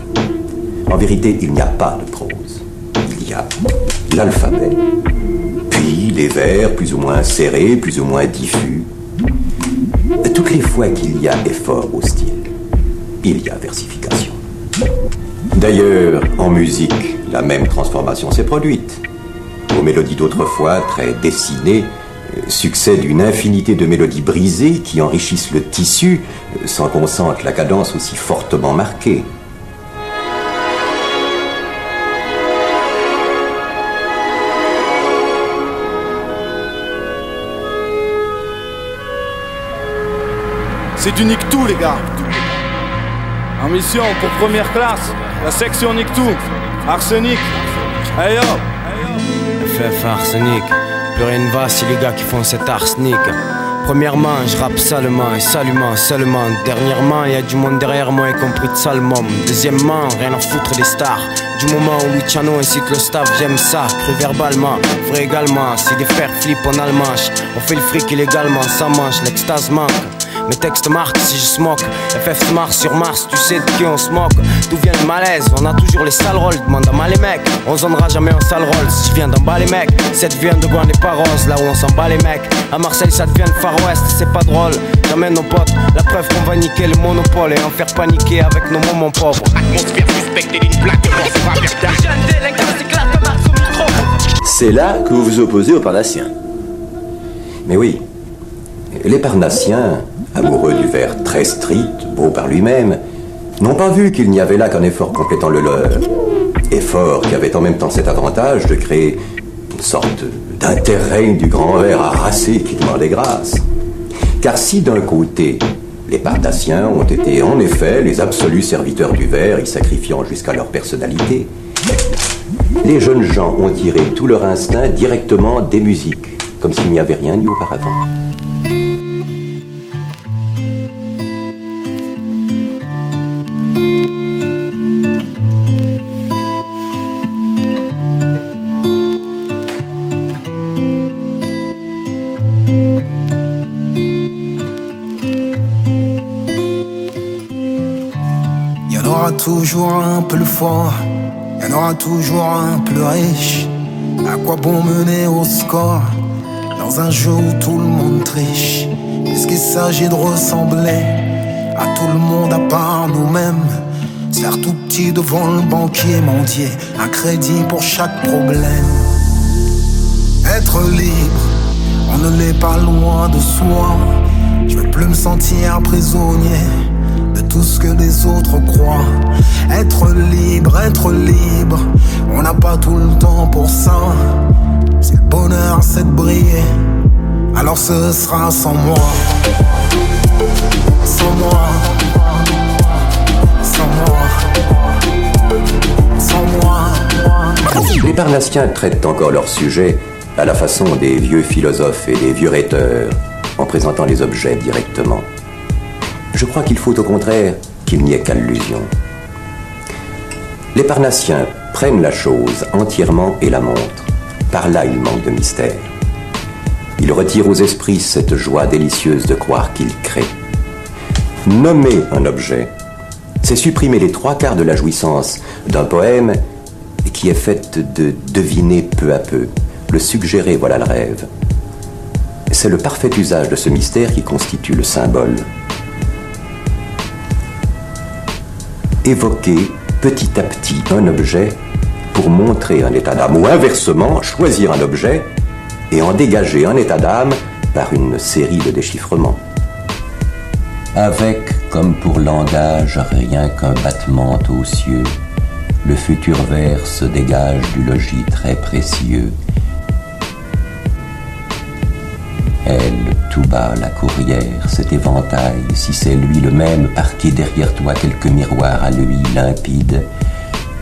en vérité, il n'y a pas de prose. Il y a l'alphabet, puis les vers plus ou moins serrés, plus ou moins diffus. Toutes les fois qu'il y a effort au style, il y a versification. D'ailleurs, en musique, la même transformation s'est produite. Aux mélodies d'autrefois, très dessinées, succède une infinité de mélodies brisées qui enrichissent le tissu sans qu'on sente la cadence aussi fortement marquée. C'est du nique tout, les gars. En mission pour première classe, la section nique tout. Arsenic. Hey yo. FF Arsenic. Plus rien ne va si les gars qui font cet arsenic. Premièrement, je rappe salement et salument seulement. Dernièrement, y a du monde derrière moi, y compris de Salmon. Deuxièmement, rien à foutre des stars. Du moment où Luciano incite le staff, j'aime ça, cru verbalement, vrai également. Si des fers flippent en allemand, on fait le fric illégalement, ça mange, l'extase manque. Mes textes marquent si je smoke. FF Mars sur Mars, tu sais de qui on se moque. D'où vient le malaise? On a toujours les sales rôles. Demande à mal les mecs. On zonnera jamais en sale rôle. Si je viens d'en bas les mecs, cette vient de n'est pas rose. Là où on s'en bat les mecs. À Marseille, ça devient le Far West. C'est pas drôle. J'amène nos potes. La preuve qu'on va niquer le monopole et en faire paniquer avec nos moments pauvres. Atmosphère suspecte et d'une plaque C'est là que vous vous opposez aux Parnassiens. Mais oui, les Parnassiens, amoureux du vers très strict, beau par lui-même, n'ont pas vu qu'il n'y avait là qu'un effort complétant le leur. Effort qui avait en même temps cet avantage de créer une sorte d'interrègne du grand vers harassé qui demandait grâce. Car si d'un côté, les Parnassiens ont été en effet les absolus serviteurs du vers, y sacrifiant jusqu'à leur personnalité, les jeunes gens ont tiré tout leur instinct directement des musiques, comme s'il n'y avait rien eu auparavant. Toujours un plus fort, y en aura toujours un plus riche. À quoi bon mener au score dans un jeu où tout le monde triche? Puisqu'il s'agit de ressembler à tout le monde à part nous-mêmes? Se faire tout petit devant le banquier mendier, un crédit pour chaque problème. Être libre, on ne l'est pas loin de soi. Je veux plus me sentir prisonnier de tout ce que les autres croient. Être libre, être libre, on n'a pas tout le temps pour ça. Si le bonheur c'est de briller, alors ce sera sans moi. Sans moi. Sans moi. Sans moi. Les Parnassiens traitent encore leur sujet à la façon des vieux philosophes et des vieux rhéteurs, en présentant les objets directement. Je crois qu'il faut au contraire qu'il n'y ait qu'allusion. Les Parnassiens prennent la chose entièrement et la montrent. Par là, il manque de mystère. Ils retirent aux esprits cette joie délicieuse de croire qu'ils créent. Nommer un objet, c'est supprimer les trois quarts de la jouissance d'un poème qui est faite de deviner peu à peu. Le suggérer, voilà le rêve. C'est le parfait usage de ce mystère qui constitue le symbole. Évoquer petit à petit un objet pour montrer un état d'âme, ou inversement, choisir un objet et en dégager un état d'âme par une série de déchiffrements. Avec, comme pour langage, rien qu'un battement aux cieux, le futur vers se dégage du logis très précieux. Elle, tout bas, la courrière, cet éventail, si c'est lui le même, parqué derrière toi quelques miroirs à lui limpide,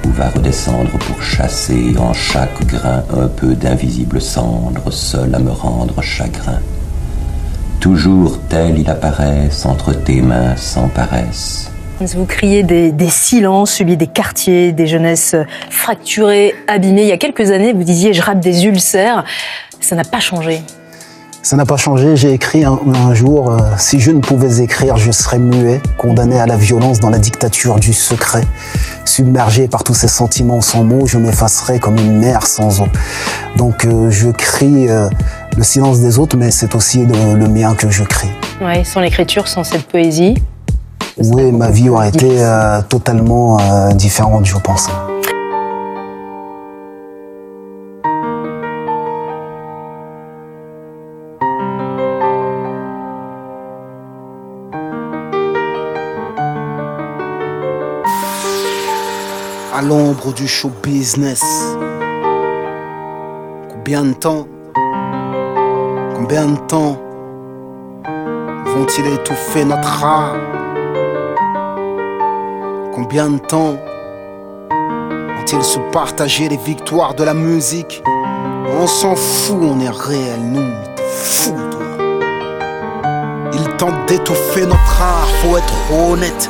où va redescendre pour chasser en chaque grain un peu d'invisible cendre, seul à me rendre chagrin. Toujours tel il apparaisse entre tes mains sans paresse. Vous criez des, silences, celui des quartiers, des jeunesses fracturées, abîmées. Il y a quelques années, vous disiez je rappe des ulcères. Ça n'a pas changé. Ça n'a pas changé. J'ai écrit un, un jour euh, Si je ne pouvais écrire, je serais muet, condamné à la violence dans la dictature du secret. Submergé par tous ces sentiments sans mots, je m'effacerais comme une mer sans eau. Donc euh, je crie euh, le silence des autres, mais c'est aussi le, le, mien que je crie. Ouais, sans l'écriture, sans cette poésie. Oui, ma vie aurait été euh, totalement différente, je pense. L'ombre du show business. Combien de temps Combien de temps vont-ils étouffer notre art? Combien de temps vont-ils se partager les victoires de la musique? On s'en fout, on est réel, nous, t'es fou toi. Ils tentent d'étouffer notre art, faut être honnête.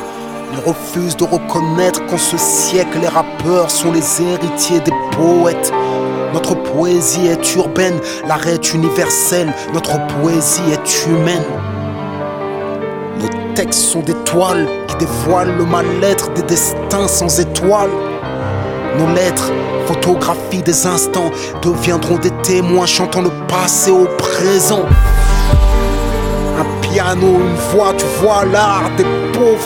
Ils refusent de reconnaître qu'en ce siècle, les rappeurs sont les héritiers des poètes. Notre poésie est urbaine, l'art est universel, notre poésie est humaine. Nos textes sont des toiles qui dévoilent le mal-être des destins sans étoiles. Nos lettres, photographies des instants, deviendront des témoins chantant le passé au présent piano, une voix, tu vois l'art des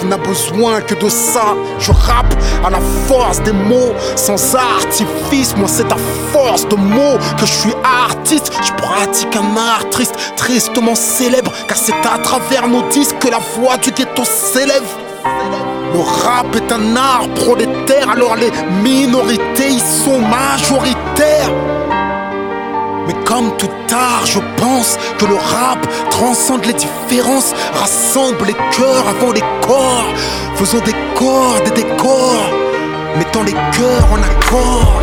n'a besoin que de ça. Je rappe à la force des mots, sans artifice. Moi, c'est à force de mots que je suis artiste. Je pratique un art triste, tristement célèbre, car c'est à travers nos disques que la voix du ghetto s'élève. Le rap est un art prolétaire, alors les minorités y sont majoritaires. Tout art, je pense que le rap transcende les différences, rassemble les cœurs avant les corps. Faisons des cordes et des corps, mettant les cœurs en accord.